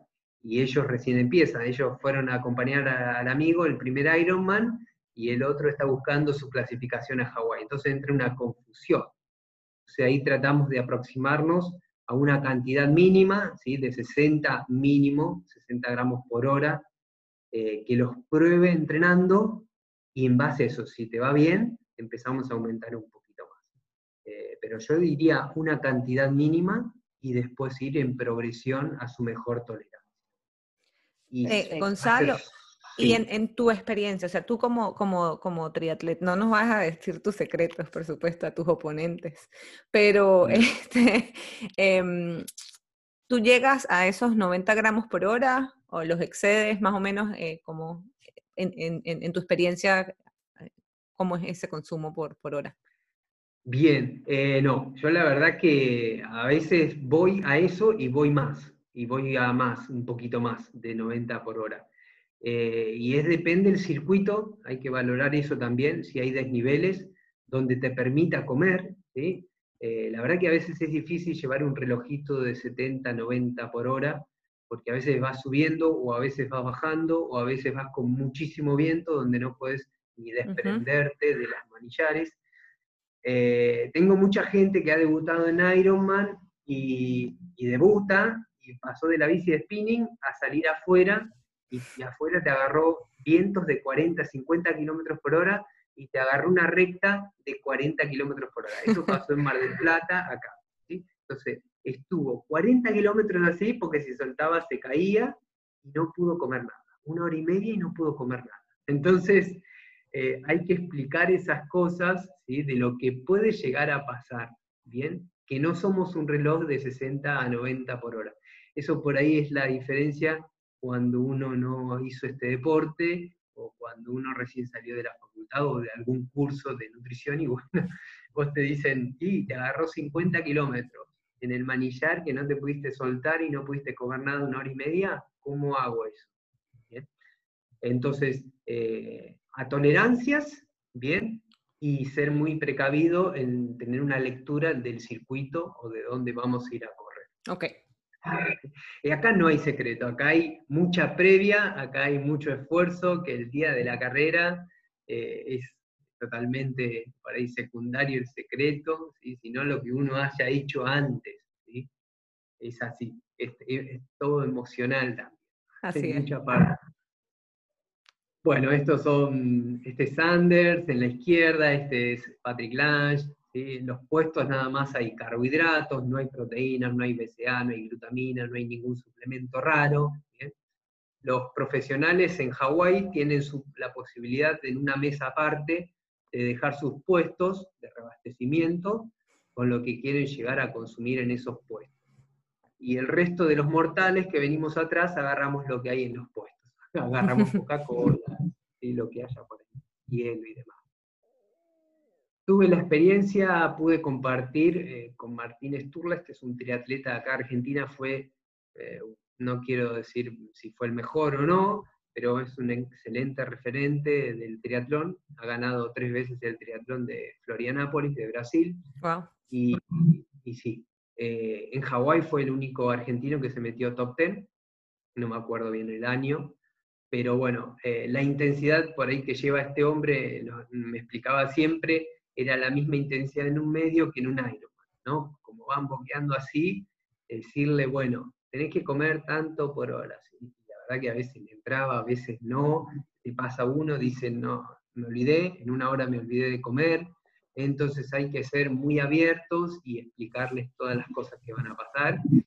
Y ellos recién empiezan, ellos fueron a acompañar al amigo el primer Ironman y el otro está buscando su clasificación a Hawái. Entonces entra una confusión. O sea, ahí tratamos de aproximarnos a una cantidad mínima, ¿sí? de 60 mínimo, 60 gramos por hora, eh, que los pruebe entrenando y en base a eso, si te va bien, empezamos a aumentar un poquito más. Eh, pero yo diría una cantidad mínima y después ir en progresión a su mejor tolerancia. Eh, Gonzalo, y en, tu experiencia, o sea, tú como, como, como triatleta, no nos vas a decir tus secretos, por supuesto, a tus oponentes, pero este, em, tú llegas a esos 90 gramos por hora o los excedes más o menos eh, como en, tu experiencia, eh, cómo es ese consumo por, por hora. Bien, eh, no, yo la verdad que a veces voy a eso y voy más, y voy a más, un poquito más de 90 por hora. y es depende del circuito, hay que valorar eso también, si hay desniveles donde te permita comer, la verdad que a veces es difícil llevar un relojito de 70, 90 por hora, porque a veces vas subiendo o a veces vas bajando o a veces vas con muchísimo viento donde no puedes ni desprenderte de las manillares. Eh, tengo mucha gente que ha debutado en Ironman y, debuta y pasó de la bici de spinning a salir afuera y, afuera te agarró vientos de 40, 50 kilómetros por hora y te agarró una recta de 40 kilómetros por hora. Eso pasó en Mar del Plata, acá. Entonces, estuvo 40 kilómetros así porque si soltaba se caía y no pudo comer nada. Una hora y media y no pudo comer nada. Entonces, eh, hay que explicar esas cosas ¿sí? de lo que puede llegar a pasar, ¿bien? Que no somos un reloj de 60 a 90 por hora. Eso por ahí es la diferencia cuando uno no hizo este deporte o cuando uno recién salió de la facultad o de algún curso de nutrición y bueno, vos te dicen, y te agarró 50 kilómetros en el manillar que no te pudiste soltar y no pudiste comer nada una hora y media, ¿cómo hago eso? Entonces, eh, a tolerancias, bien, y ser muy precavido en tener una lectura del circuito o de dónde vamos a ir a correr. Ok. Y acá no hay secreto, acá hay mucha previa, acá hay mucho esfuerzo, que el día de la carrera eh, es totalmente por ahí secundario el secreto, sino lo que uno haya hecho antes. Es así, es, todo emocional también. Así es. Mucha parte. Bueno, estos son, este es Sanders en la izquierda, este es Patrick Lange, en los puestos nada más hay carbohidratos, no hay proteínas, no hay BCA, no hay glutamina, no hay ningún suplemento raro. Los profesionales en Hawái tienen la posibilidad en una mesa aparte de dejar sus puestos de reabastecimiento con lo que quieren llegar a consumir en esos puestos. Y el resto de los mortales que venimos atrás agarramos lo que hay en los puestos. Agarramos Coca-Cola y lo que haya por ahí, hielo y demás. Tuve la experiencia, pude compartir eh, con Martín Sturla, este es un triatleta de acá Argentina, fue, eh, no quiero decir si fue el mejor o no, pero es un excelente referente del triatlón, ha ganado tres veces el triatlón de Florianápolis, de Brasil, y, y, sí, eh, en Hawái fue el único argentino que se metió top ten, no me acuerdo bien el año, pero bueno, la intensidad por ahí que lleva este hombre, me explicaba siempre, era la misma intensidad en un medio que en un Ironman, ¿no? Como van boqueando así, decirle, bueno, tenés que comer tanto por hora. La verdad que a veces le entraba, a veces no, te pasa uno, dice, no, me olvidé, en una hora me olvidé de comer, entonces hay que ser muy abiertos y explicarles todas las cosas que van a pasar. El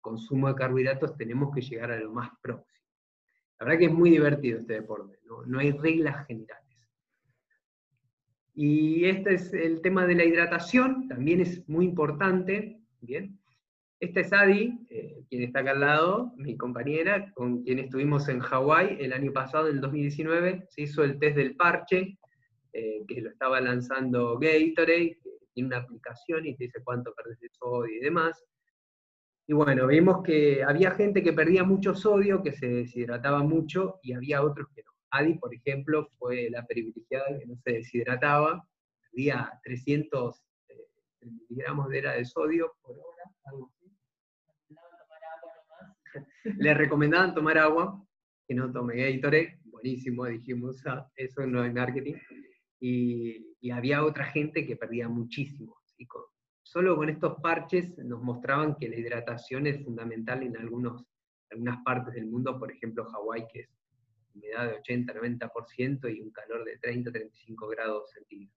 consumo de carbohidratos tenemos que llegar a lo más próximo. La verdad que es muy divertido este deporte, no, no hay reglas generales. Y este es el tema de la hidratación, también es muy importante, ¿bien? Esta es Adi, eh, quien está acá al lado, mi compañera, con quien estuvimos en Hawái el año pasado, en el 2019, se hizo el test del parche, eh, que lo estaba lanzando Gatorade, que tiene una aplicación y te dice cuánto perdés de sodio y demás. Y bueno, vimos que había gente que perdía mucho sodio, que se deshidrataba mucho, y había otros que no. Adi, por ejemplo, fue la privilegiada que no se deshidrataba, perdía 300 eh, miligramos de, era de sodio por hora, algo así. Le recomendaban tomar agua, que no tome Gatorade, buenísimo, dijimos, ah, eso no es marketing. Y, había otra gente que perdía muchísimo. Solo con estos parches nos mostraban que la hidratación es fundamental en algunos, algunas partes del mundo, por ejemplo Hawái, que es humedad de 80-90% y un calor de 30-35 grados centígrados.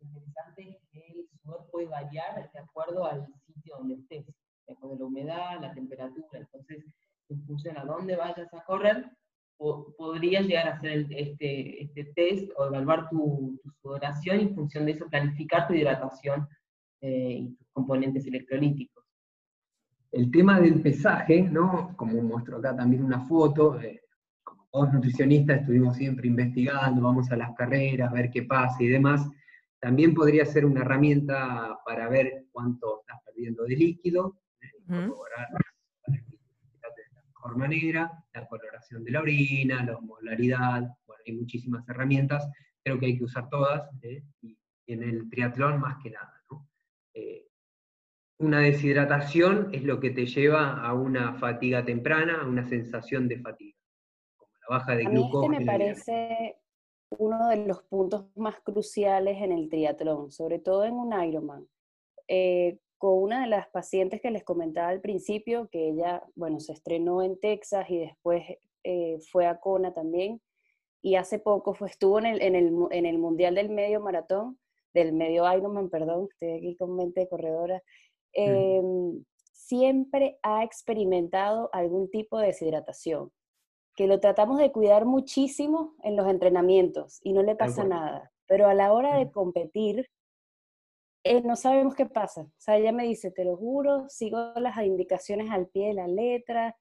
Interesante es que el sudor puede variar de acuerdo al sitio donde estés, de acuerdo a la humedad, la temperatura. Entonces, en función a dónde vayas a correr, podrías llegar a hacer este, este test o evaluar tu, sudoración y en función de eso planificar tu hidratación eh, y tus componentes electrolíticos. El tema del pesaje, ¿no? como muestro acá también una foto, eh, todos nutricionistas estuvimos siempre investigando, vamos a las carreras, ver qué pasa y demás, también podría ser una herramienta para ver cuánto estás perdiendo de líquido, la mejor manera, la coloración de la orina, la osmolaridad, bueno, hay muchísimas herramientas, creo que hay que usar todas, ¿eh? y en el triatlón más que nada. Eh, una deshidratación es lo que te lleva a una fatiga temprana, a una sensación de fatiga baja de a Mí este me parece uno de los puntos más cruciales en el triatlón, sobre todo en un Ironman. Eh, con una de las pacientes que les comentaba al principio, que ella, bueno, se estrenó en Texas y después eh, fue a Kona también, y hace poco fue, estuvo en el, en, el, en el Mundial del Medio Maratón, del Medio Ironman, perdón, estoy aquí con mente de corredora, em, siempre ha experimentado algún tipo de deshidratación, que lo tratamos de cuidar muchísimo en los entrenamientos y no le pasa nada, pero a la hora de competir, eh, no sabemos qué pasa. O sea, ella me dice, te lo juro, sigo las indicaciones al pie de la letra.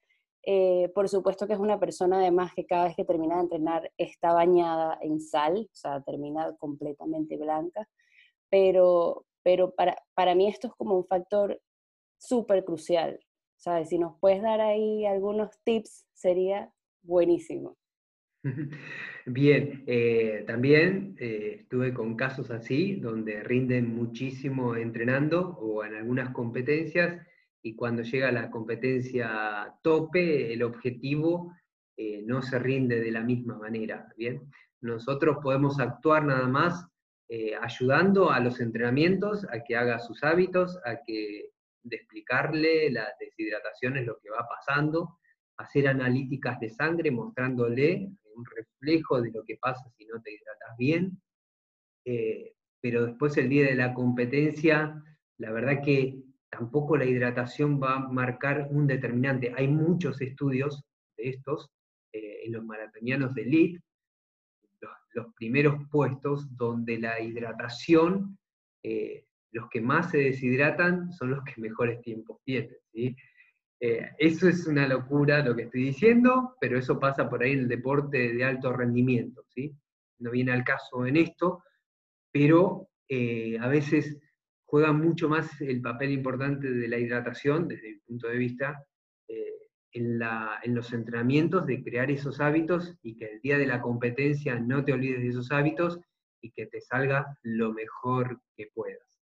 Eh, por supuesto que es una persona además que cada vez que termina de entrenar está bañada en sal, o sea, termina completamente blanca. Pero, pero para, para mí esto es como un factor súper crucial. ¿Sabes? Si nos puedes dar ahí algunos tips, sería buenísimo. Bien, eh, también eh, estuve con casos así, donde rinden muchísimo entrenando o en algunas competencias, y cuando llega la competencia tope, el objetivo eh, no se rinde de la misma manera. Bien, nosotros podemos actuar nada más ayudando a los entrenamientos a que haga sus hábitos, a que de explicarle las deshidrataciones, lo que va pasando, hacer analíticas de sangre mostrándole un reflejo de lo que pasa si no te hidratas bien. Eh, pero después el día de la competencia, la verdad que tampoco la hidratación va a marcar un determinante. Hay muchos estudios de estos eh, en los maratonianos de elite, los, primeros puestos donde la hidratación, eh, los que más se deshidratan son los que mejores tiempos tienen. Eh, eso es una locura lo que estoy diciendo, pero eso pasa por ahí en el deporte de alto rendimiento, ¿sí? No viene al caso en esto, pero eh, a veces juega mucho más el papel importante de la hidratación, desde mi punto de vista, en, los entrenamientos, de crear esos hábitos y que el día de la competencia no te olvides de esos hábitos y que te salga lo mejor que puedas.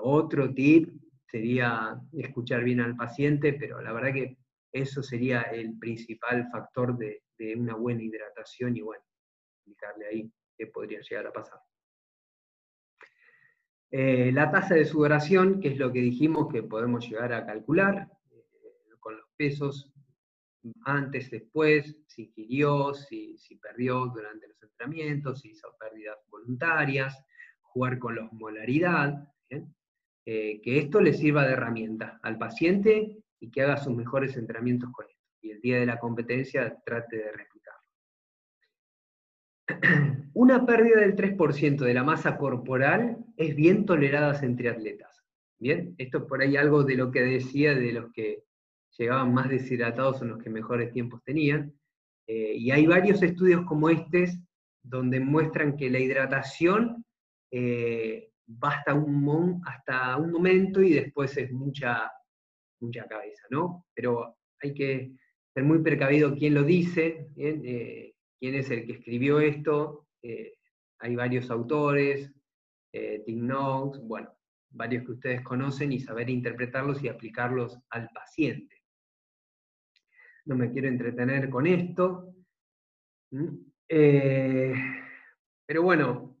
otro tip sería escuchar bien al paciente, pero la verdad que eso sería el principal factor de, una buena hidratación y bueno, explicarle ahí qué podría llegar a pasar. Eh, la tasa de sudoración, que es lo que dijimos que podemos llegar a calcular, eh, pesos antes, después, si ingirió, si, si, perdió durante los entrenamientos, si hizo pérdidas voluntarias, jugar con la molaridad, eh, que esto le sirva de herramienta al paciente y que haga sus mejores entrenamientos con esto. Y el día de la competencia trate de replicarlo. Una pérdida del 3% de la masa corporal es bien tolerada entre atletas. Bien, esto es por ahí algo de lo que decía de los que llegaban más deshidratados son los que mejores tiempos tenían. Eh, y hay varios estudios como este donde muestran que la hidratación eh, basta un, hasta un momento y después es mucha, mucha cabeza, ¿no? Pero hay que ser muy precavido quién lo dice, eh, quién es el que escribió esto. Hay varios autores, Tim Knox, bueno, varios que ustedes conocen y saber interpretarlos y aplicarlos al paciente. No me quiero entretener con esto. pero bueno,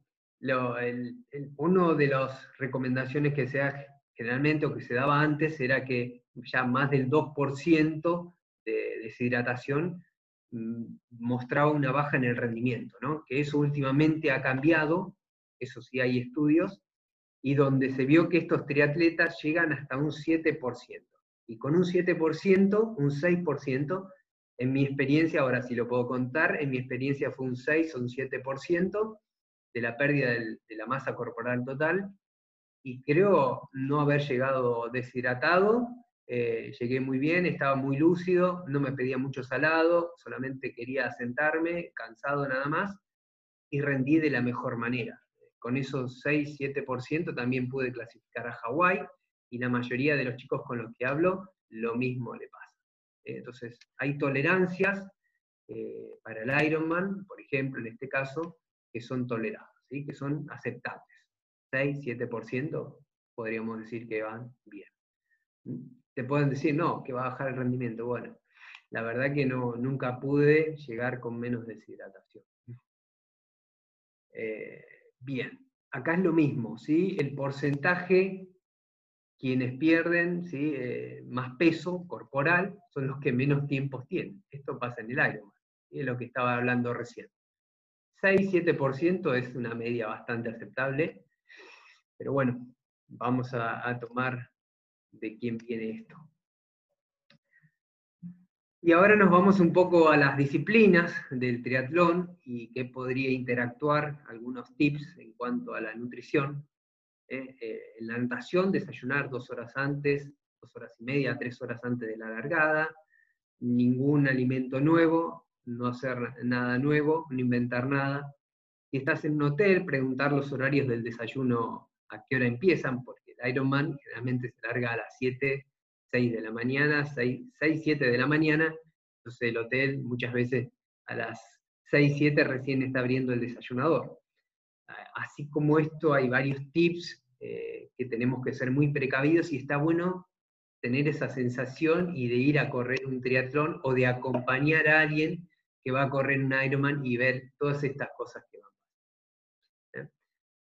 uno de las recomendaciones que se da generalmente o que se daba antes era que ya más del 2% de deshidratación mm, mostraba una baja en el rendimiento, ¿no? que eso últimamente ha cambiado, eso sí hay estudios, y donde se vio que estos triatletas llegan hasta un 7%. Y con un 7%, un 6%, en mi experiencia, ahora sí lo puedo contar, en mi experiencia fue un 6 o un 7%, de la pérdida de la masa corporal total, y creo no haber llegado deshidratado, eh, llegué muy bien, estaba muy lúcido, no me pedía mucho salado, solamente quería sentarme, cansado nada más, y rendí de la mejor manera. Con esos 6-7% también pude clasificar a Hawái, y la mayoría de los chicos con los que hablo, lo mismo le pasa. entonces, hay tolerancias eh, para el Ironman, por ejemplo, en este caso, que son tolerados, ¿sí? que son aceptables. 6-7% podríamos decir que van bien. Te pueden decir, no, que va a bajar el rendimiento. Bueno, la verdad que no, nunca pude llegar con menos deshidratación. Eh, bien, acá es lo mismo, ¿sí? El porcentaje, quienes pierden ¿sí? Eh, más peso corporal son los que menos tiempos tienen. Esto pasa en el Ironman, es lo que estaba hablando recién. 6-7% es una media bastante aceptable, pero bueno, vamos a, tomar de quién viene esto. Y ahora nos vamos un poco a las disciplinas del triatlón y qué podría interactuar, algunos tips en cuanto a la nutrición. Eh, eh, en la natación, desayunar dos horas antes, dos horas y media, tres horas antes de la largada, ningún alimento nuevo, no hacer nada nuevo, no inventar nada. Si estás en un hotel, preguntar los horarios del desayuno, a qué hora empiezan, porque el Ironman generalmente se larga a las 7 6 de la mañana, 6, 7 de la mañana, entonces el hotel muchas veces a las 6, 7 recién está abriendo el desayunador. Así como esto hay varios tips eh, que tenemos que ser muy precavidos y está bueno tener esa sensación y de ir a correr un triatlón o de acompañar a alguien que va a correr un Ironman y ver todas estas cosas que van. ¿Eh?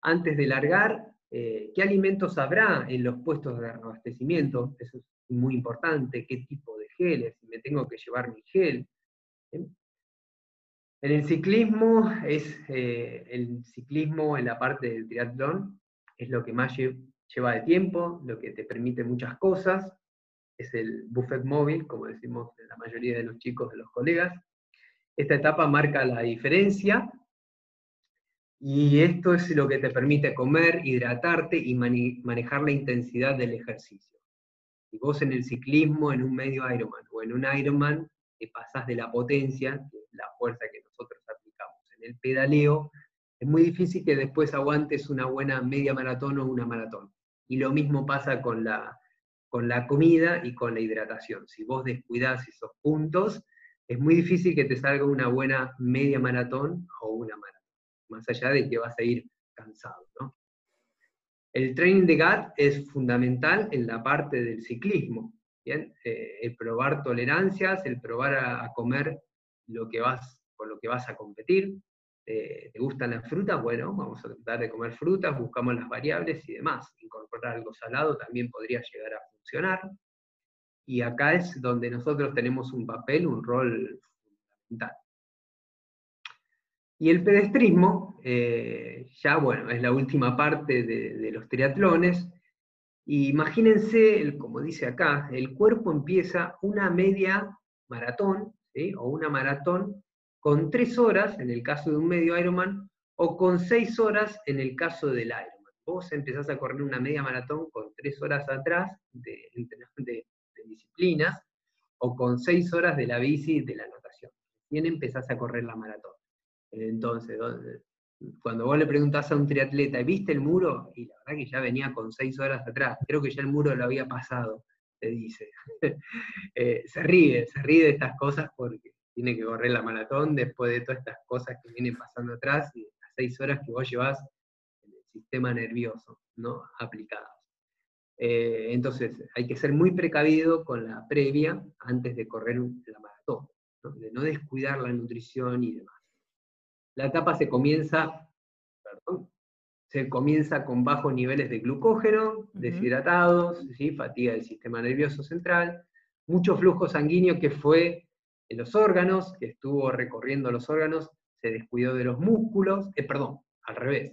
Antes de largar, eh, ¿qué alimentos habrá en los puestos de abastecimiento? Eso es muy importante, qué tipo de geles, me tengo que llevar mi gel. En el ciclismo, es, eh, el ciclismo en la parte del triatlón es lo que más lleva de tiempo, lo que te permite muchas cosas, es el buffet móvil, como decimos la mayoría de los chicos, de los colegas. Esta etapa marca la diferencia y esto es lo que te permite comer, hidratarte y manejar la intensidad del ejercicio. Si vos en el ciclismo, en un medio Ironman o en un Ironman, te pasás de la potencia, la fuerza que el pedaleo, es muy difícil que después aguantes una buena media maratón o una maratón. Y lo mismo pasa con la, con la comida y con la hidratación. Si vos descuidás esos puntos, es muy difícil que te salga una buena media maratón o una maratón, más allá de que vas a ir cansado, ¿no? El training de GAT es fundamental en la parte del ciclismo, ¿bien? Eh, el probar tolerancias, el probar a, comer lo que vas, con lo que vas a competir. Eh, ¿Te gustan las frutas? Bueno, vamos a tratar de comer frutas, buscamos las variables y demás. Incorporar algo salado también podría llegar a funcionar. Y acá es donde nosotros tenemos un papel, un rol fundamental. Y el pedestrismo, eh, ya bueno, es la última parte de, los triatlones. imagínense, como dice acá, el cuerpo empieza una media maratón, o una maratón con tres horas en el caso de un medio Ironman, o con seis horas en el caso del Ironman. Vos empezás a correr una media maratón con tres horas atrás de disciplinas, o con seis horas de la bici de la natación. Bien empezás a correr la maratón. Entonces, cuando vos le preguntás a un triatleta, ¿viste el muro? Y la verdad que ya venía con seis horas atrás, creo que ya el muro lo había pasado, te dice. Eh, se ríe, se ríe de estas cosas porque tiene que correr la maratón después de todas estas cosas que vienen pasando atrás y las seis horas que vos llevas en el sistema nervioso, ¿no? Aplicadas. Eh, entonces, hay que ser muy precavido con la previa antes de correr la maratón, de no descuidar la nutrición y demás. La etapa se comienza, se comienza con bajos niveles de glucógeno, deshidratados, fatiga del sistema nervioso central, mucho flujo sanguíneo que fue en los órganos, que estuvo recorriendo los órganos, se descuidó de los músculos, eh, perdón, al revés,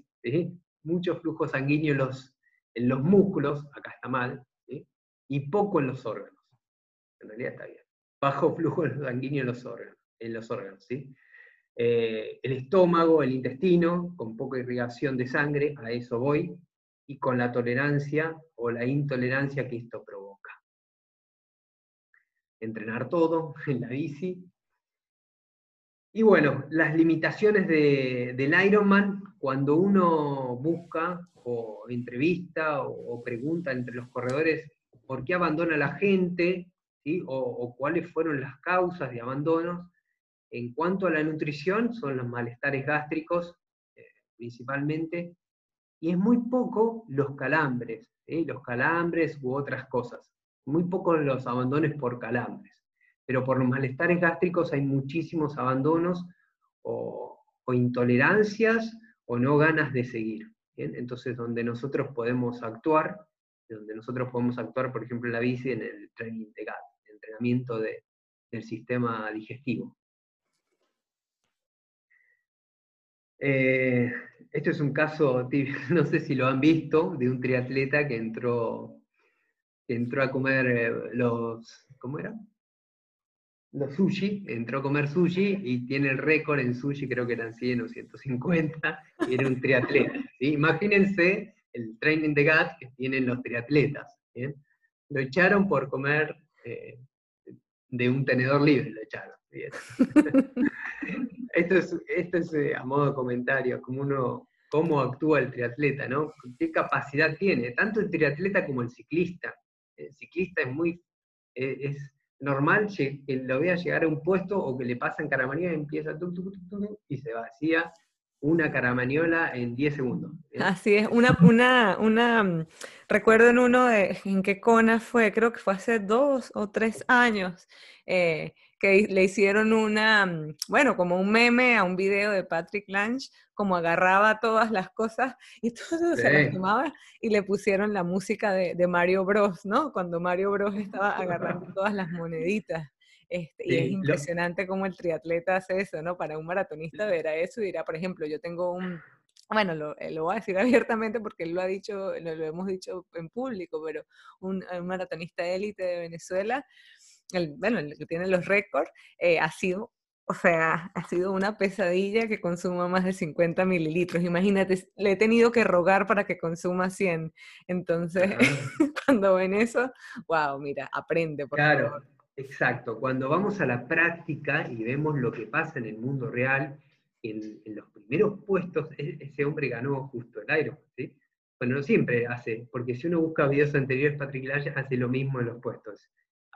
mucho flujo sanguíneo en los, en los músculos, acá está mal, y poco en los órganos. En realidad está bien. Bajo flujo sanguíneo en los órganos, en los órganos ¿sí? Eh, el estómago, el intestino, con poca irrigación de sangre, a eso voy, y con la tolerancia o la intolerancia que esto provoca. Entrenar todo en la bici. Y bueno, las limitaciones del Ironman, cuando uno busca o entrevista o, pregunta entre los corredores por qué abandona la gente, o cuáles fueron las causas de abandonos, en cuanto a la nutrición, son los malestares gástricos eh, principalmente, y es muy poco los calambres, los calambres u otras cosas. Muy poco los abandones por calambres. Pero por los malestares gástricos hay muchísimos abandonos o, intolerancias o no ganas de seguir. Entonces, donde nosotros podemos actuar, donde nosotros podemos actuar, por ejemplo, en la bici, en el training de el entrenamiento del sistema digestivo. Eh, este es un caso, no sé si lo han visto, de un triatleta que entró entró a comer eh, los, ¿cómo era? Los sushi, entró a comer sushi y tiene el récord en sushi, creo que eran 100 o 150, y era un triatleta. Imagínense el training de GAT que tienen los triatletas. Lo echaron por comer eh, de un tenedor libre, lo echaron. esto es, esto es eh, a modo de comentario, como uno, cómo actúa el triatleta, ¿no? ¿Qué capacidad tiene? Tanto el triatleta como el ciclista. El ciclista es muy, eh, es normal que lo vea llegar a un puesto o que le pasan caramanía y empieza y se vacía una caramaniola en 10 segundos. Así es, una, una, una, mm, recuerdo en uno de, en qué cona fue, creo que fue hace dos o tres años, eh, que le hicieron una, mm, bueno, como un meme a un video de Patrick Lange, como agarraba todas las cosas y todo se las tomaba y le pusieron la música de, de, Mario Bros, ¿no? Cuando Mario Bros estaba agarrando todas las moneditas. Este, y es impresionante cómo el triatleta hace eso, ¿no? Para un maratonista verá eso y dirá, por ejemplo, yo tengo un, bueno, lo, eh, lo, voy a decir abiertamente porque él lo ha dicho, lo, lo hemos dicho en público, pero un, un maratonista élite de Venezuela el, bueno, el que tiene los récords, eh, ha sido, o sea, ha sido una pesadilla que consuma más de 50 mililitros. Imagínate, le he tenido que rogar para que consuma 100. Entonces, cuando ven eso, wow, mira, aprende. Por claro, exacto. Cuando vamos a la práctica y vemos lo que pasa en el mundo real, en, los primeros puestos, e, ese hombre ganó justo el Iron, ¿sí? Bueno, no siempre hace, porque si uno busca videos anteriores, Patrick Laya hace lo mismo en los puestos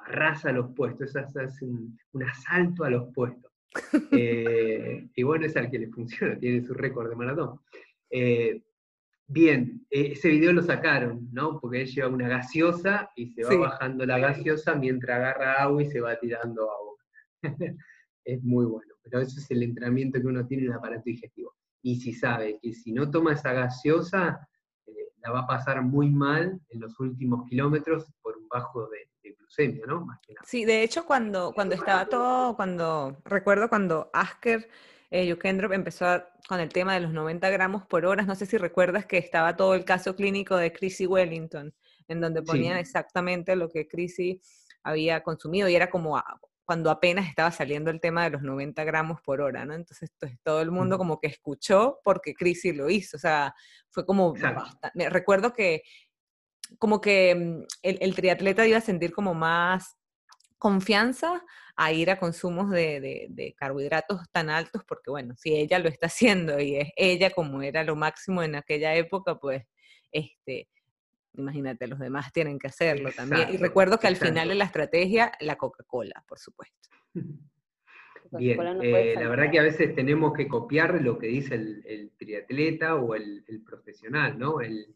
arrasa los puestos, hace un, un asalto a los puestos. Eh, y bueno, es al que le funciona, tiene su récord de maratón. Eh, bien, eh, ese video lo sacaron, ¿no? Porque él lleva una gaseosa y se va bajando la gaseosa mientras agarra agua y se va tirando agua. es muy bueno, pero eso es el entrenamiento que uno tiene en el aparato digestivo. Y si sabe que si no toma esa gaseosa, la va a pasar muy mal en los últimos kilómetros por un bajo de, glucemia, ¿no? Sí, de hecho, cuando, cuando estaba todo, cuando, recuerdo cuando Asker eh, Yukendrop empezó con el tema de los 90 gramos por hora, no sé si recuerdas que estaba todo el caso clínico de Chrissy Wellington, en donde ponían exactamente lo que Chrissy había consumido y era como cuando apenas estaba saliendo el tema de los 90 gramos por hora, ¿no? Entonces, todo el mundo como que escuchó porque Chrissy lo hizo, o sea, fue como, me recuerdo que como que mm, el, triatleta iba a sentir como más confianza a ir a consumos de, carbohidratos tan altos, porque bueno, si ella lo está haciendo y es ella como era lo máximo en aquella época, pues, este, imagínate, los demás tienen que hacerlo también. Y recuerdo que al final de la estrategia, la Coca-Cola, por supuesto. Bien, eh, la verdad que a veces tenemos que copiar lo que dice el, triatleta o el, profesional, ¿no? El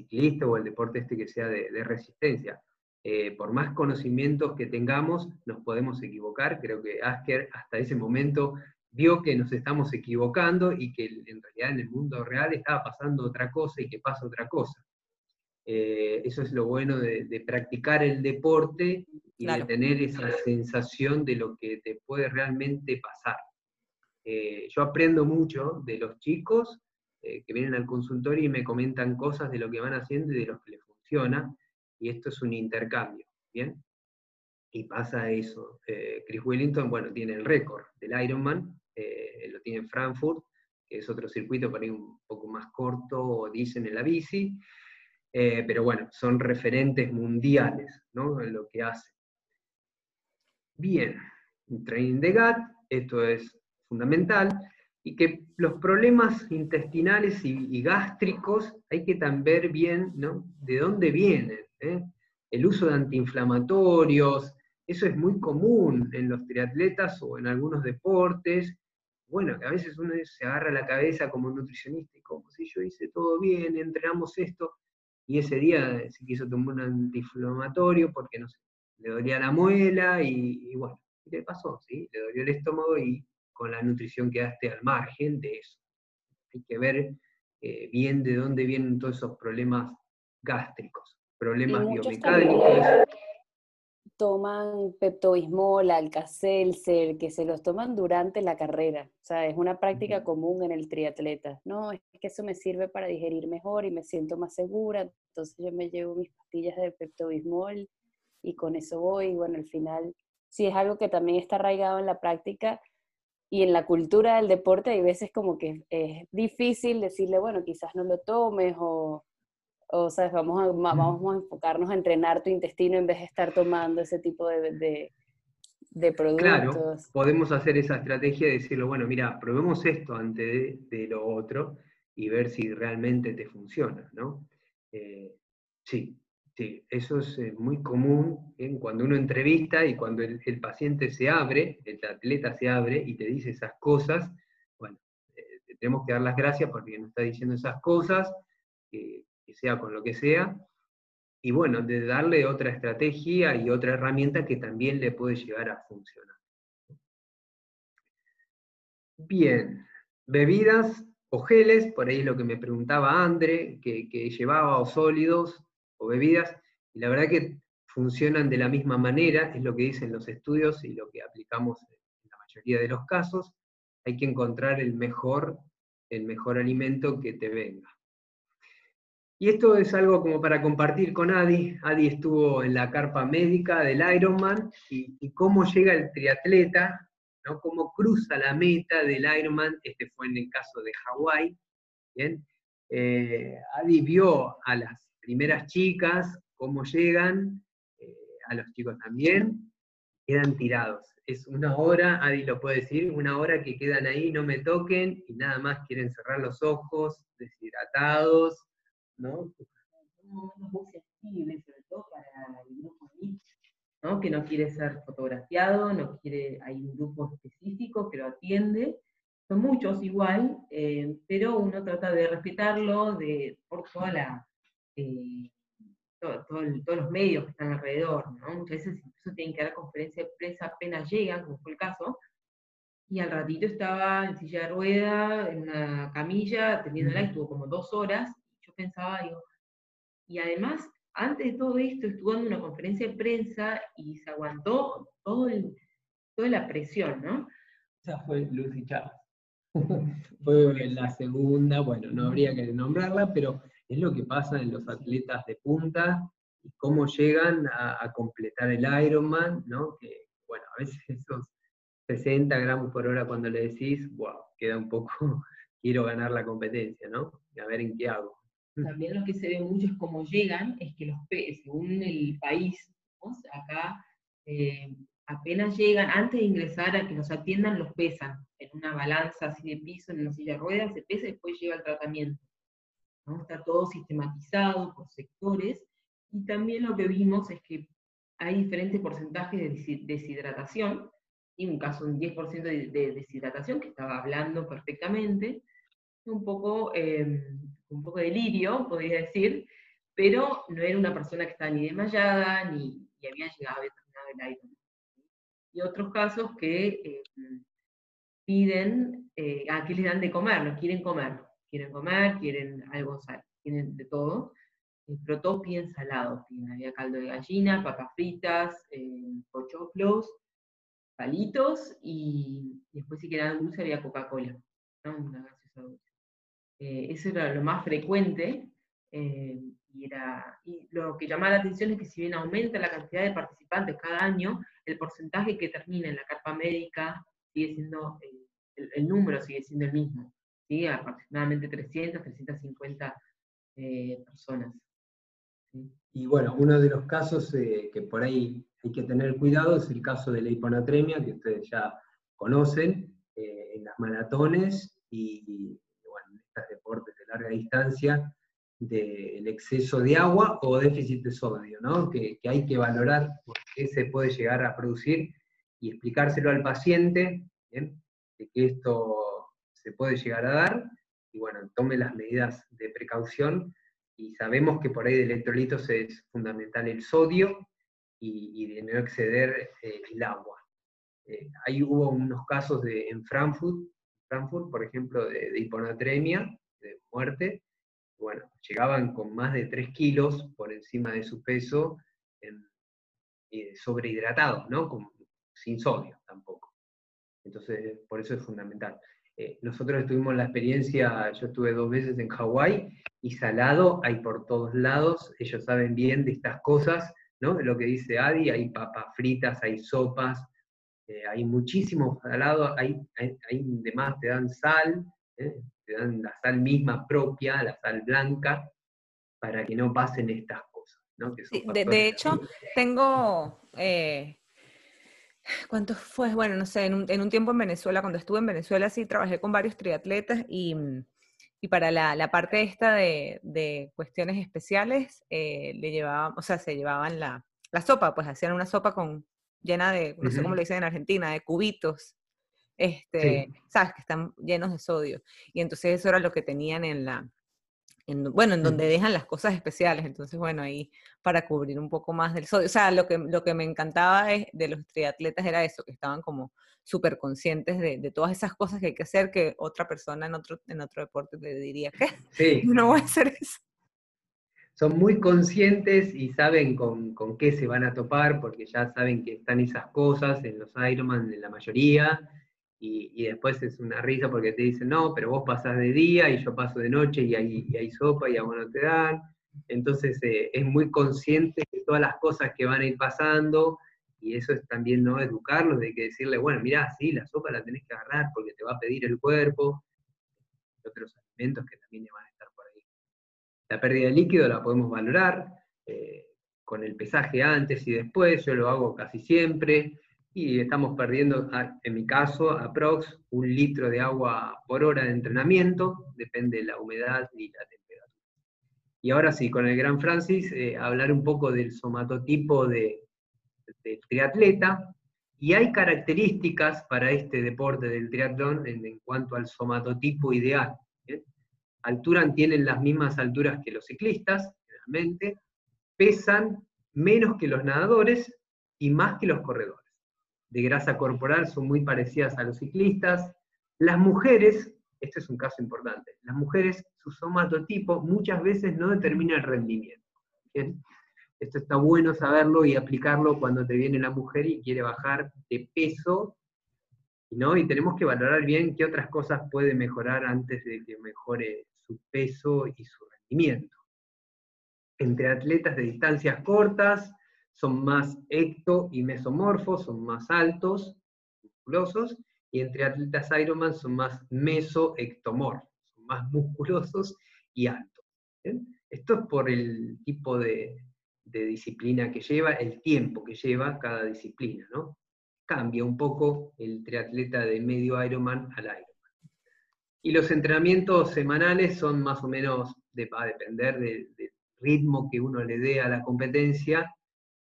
ciclista o el deporte este que sea de, resistencia. Eh, por más conocimientos que tengamos, nos podemos equivocar. Creo que Asker hasta ese momento vio que nos estamos equivocando y que en realidad en el mundo real estaba pasando otra cosa y que pasa otra cosa. Eh, eso es lo bueno de, practicar el deporte y de tener esa sensación de lo que te puede realmente pasar. Eh, yo aprendo mucho de los chicos eh, que vienen al consultorio y me comentan cosas de lo que van haciendo y de lo que les funciona, y esto es un intercambio, ¿bien? Y pasa eso. Chris Wellington, bueno, tiene el récord del Ironman, lo tiene en Frankfurt, que es otro circuito para ir un poco más corto, dicen en la bici, eh, pero bueno, son referentes mundiales ¿no? en lo que hacen. Bien, training de GAT, esto es fundamental, y que los problemas intestinales y, gástricos hay que también bien ¿no? de dónde vienen. ¿eh? El uso de antiinflamatorios, eso es muy común en los triatletas o en algunos deportes. Bueno, que a veces uno se agarra la cabeza como nutricionista y como si yo hice todo bien, entrenamos esto, y ese día se quiso tomar un antiinflamatorio porque, no sé, le dolía la muela y, bueno, ¿qué le pasó? ¿sí? Le dolió el estómago y con la nutrición quedaste al margen de eso. Hay que ver eh, bien de dónde vienen todos esos problemas gástricos, problemas biomecánicos. toman Pepto-Bismol, Alka-Seltzer, que se los toman durante la carrera. O sea, es una práctica común en el triatleta. No, es que eso me sirve para digerir mejor y me siento más segura. Entonces yo me llevo mis pastillas de Pepto-Bismol y con eso voy. Y bueno, al final, si es algo que también está arraigado en la práctica y en la cultura del deporte, hay veces como que es difícil decirle, bueno, quizás no lo tomes o o sea, vamos a, vamos a enfocarnos a entrenar tu intestino en vez de estar tomando ese tipo de, de, productos. Claro, podemos hacer esa estrategia de decirlo, bueno, mira, probemos esto antes de, lo otro y ver si realmente te funciona, ¿no? Eh, sí, sí, eso es eh, muy común en cuando uno entrevista y cuando el, paciente se abre, el atleta se abre y te dice esas cosas, bueno, eh, tenemos que dar las gracias porque nos está diciendo esas cosas, sea con lo que sea, y bueno, de darle otra estrategia y otra herramienta que también le puede llegar a funcionar. Bien, bebidas o geles, por ahí lo que me preguntaba Andre, que, llevaba o sólidos o bebidas, y la verdad que funcionan de la misma manera, es lo que dicen los estudios y lo que aplicamos en la mayoría de los casos, hay que encontrar el mejor, el mejor alimento que te venga. Y esto es algo como para compartir con Adi. Adi estuvo en la carpa médica del Ironman y, cómo llega el triatleta, ¿no? cómo cruza la meta del Ironman, este fue en el caso de Hawái. Eh, Adi vio a las primeras chicas, cómo llegan, eh, a los chicos también, quedan tirados. Es una hora, Adi lo puede decir, una hora que quedan ahí, no me toquen y nada más quieren cerrar los ojos, deshidratados, ¿no? ¿no? que no quiere ser fotografiado, no quiere, hay un grupo específico que lo atiende, son muchos igual, eh, pero uno trata de respetarlo de, por toda la, eh, todos los medios que están alrededor, ¿no? muchas veces incluso tienen que dar conferencia de prensa apenas llegan, como fue el caso, y al ratito estaba en silla de rueda, en una camilla, atendiéndola, estuvo como dos horas, pensaba, digo, y además, antes de todo esto, estuvo dando una conferencia de prensa y se aguantó todo toda la presión, ¿no? Esa fue Lucy Chávez. fue la segunda, bueno, no habría que nombrarla, pero es lo que pasa en los atletas de punta y cómo llegan a, completar el Ironman, ¿no? Que, bueno, a veces esos 60 gramos por hora cuando le decís, wow, queda un poco, quiero ganar la competencia, ¿no? a ver en qué hago. También lo que se ve mucho es cómo llegan, es que los según el país, acá eh, apenas llegan, antes de ingresar a que los atiendan, los pesan en una balanza así de piso, en una silla de ruedas, se pesa y después llega el tratamiento. Está todo sistematizado por sectores. Y también lo que vimos es que hay diferentes porcentajes de deshidratación, y un caso un 10% de, deshidratación, que estaba hablando perfectamente, un poco eh, un poco de delirio, podría decir, pero no era una persona que estaba ni desmayada, ni, había llegado, había terminado el aire. Y otros casos que eh, piden, eh, ¿a qué les dan de comer? No quieren comer, quieren comer, quieren algo sal, quieren de todo. Eh, pero todos piden salado, había caldo de gallina, papas fritas, eh, palitos, y, después si querían dulce había Coca-Cola. Eh, eso era lo más frecuente. Eh, y, era, y lo que llama la atención es que si bien aumenta la cantidad de participantes cada año, el porcentaje que termina en la carpa médica sigue siendo, eh, el, número sigue siendo el mismo, ¿sí? aproximadamente 300, 350 personas. Y bueno, uno de los casos que por ahí hay que tener cuidado es el caso de la hiponatremia, que ustedes ya conocen, en las maratones y deportes de larga distancia, del exceso de agua o déficit de sodio, ¿no? que, hay que valorar por qué se puede llegar a producir y explicárselo al paciente, de que esto se puede llegar a dar, y bueno, tome las medidas de precaución, y sabemos que por ahí de electrolitos es fundamental el sodio y, de no exceder eh, el agua. Eh, ahí hubo unos casos de, en Frankfurt, Frankfurt, por ejemplo, de, hiponatremia, de muerte, bueno, llegaban con más de 3 kilos por encima de su peso eh, sobrehidratados, ¿no? sin sodio tampoco. Entonces, por eso es fundamental. Eh, nosotros tuvimos la experiencia, yo estuve dos veces en Hawái, y salado hay por todos lados, ellos saben bien de estas cosas, ¿no? De lo que dice Adi, hay papas fritas, hay sopas, eh, hay muchísimo salado, hay, hay, demás, te dan sal, ¿eh? te dan la sal misma propia, la sal blanca, para que no pasen estas cosas. ¿no? de, hecho, tengo, ¿Cuánto fue? Bueno, no sé, en un, tiempo en Venezuela, cuando estuve en Venezuela, sí trabajé con varios triatletas y, y para la, la, parte esta de, de cuestiones especiales, eh, le llevaban, o sea, se llevaban la, la, sopa, pues hacían una sopa con llena de, no sé cómo le dicen en Argentina, de cubitos, este, ¿sabes? Que están llenos de sodio. Y entonces eso era lo que tenían en la, bueno, en donde dejan las cosas especiales. Entonces, bueno, ahí para cubrir un poco más del sodio. O sea, lo que, lo que me encantaba es, de los triatletas era eso, que estaban como súper conscientes de, de, todas esas cosas que hay que hacer que otra persona en otro, en otro deporte te diría, ¿qué? Sí. No voy a hacer eso. Son muy conscientes y saben con, con qué se van a topar, porque ya saben que están esas cosas en los Ironman, en la mayoría, y, después es una risa porque te dicen, no, pero vos pasás de día y yo paso de noche y hay, hay sopa y a vos no te dan. Entonces eh, es muy consciente de todas las cosas que van a ir pasando y eso es también no educarlos, de que decirle, bueno, mira, sí, la sopa la tenés que agarrar porque te va a pedir el cuerpo, otros alimentos que también van a estar por ahí. La pérdida de líquido la podemos valorar eh, con el pesaje antes y después, yo lo hago casi siempre y estamos perdiendo, en mi caso, aprox un litro de agua por hora de entrenamiento, depende de la humedad y la temperatura. Y ahora sí, con el gran Francis, eh, hablar un poco del somatotipo de, triatleta, y hay características para este deporte del triatlón en, cuanto al somatotipo ideal. Altura tienen las mismas alturas que los ciclistas, generalmente, pesan menos que los nadadores y más que los corredores de grasa corporal son muy parecidas a los ciclistas. Las mujeres, este es un caso importante, las mujeres, su somatotipo muchas veces no determina el rendimiento. Esto está bueno saberlo y aplicarlo cuando te viene la mujer y quiere bajar de peso, ¿no? Y tenemos que valorar bien qué otras cosas puede mejorar antes de que mejore su peso y su rendimiento. Entre atletas de distancias cortas, son más ecto y mesomorfos, son más altos, musculosos, y entre atletas Ironman son más meso-ectomorfos, son más musculosos y altos. Esto es por el tipo de, disciplina que lleva, el tiempo que lleva cada disciplina, ¿no? Cambia un poco el triatleta de medio Ironman al Ironman. Y los entrenamientos semanales son más o menos, de, va a depender del ritmo que uno le dé a la competencia,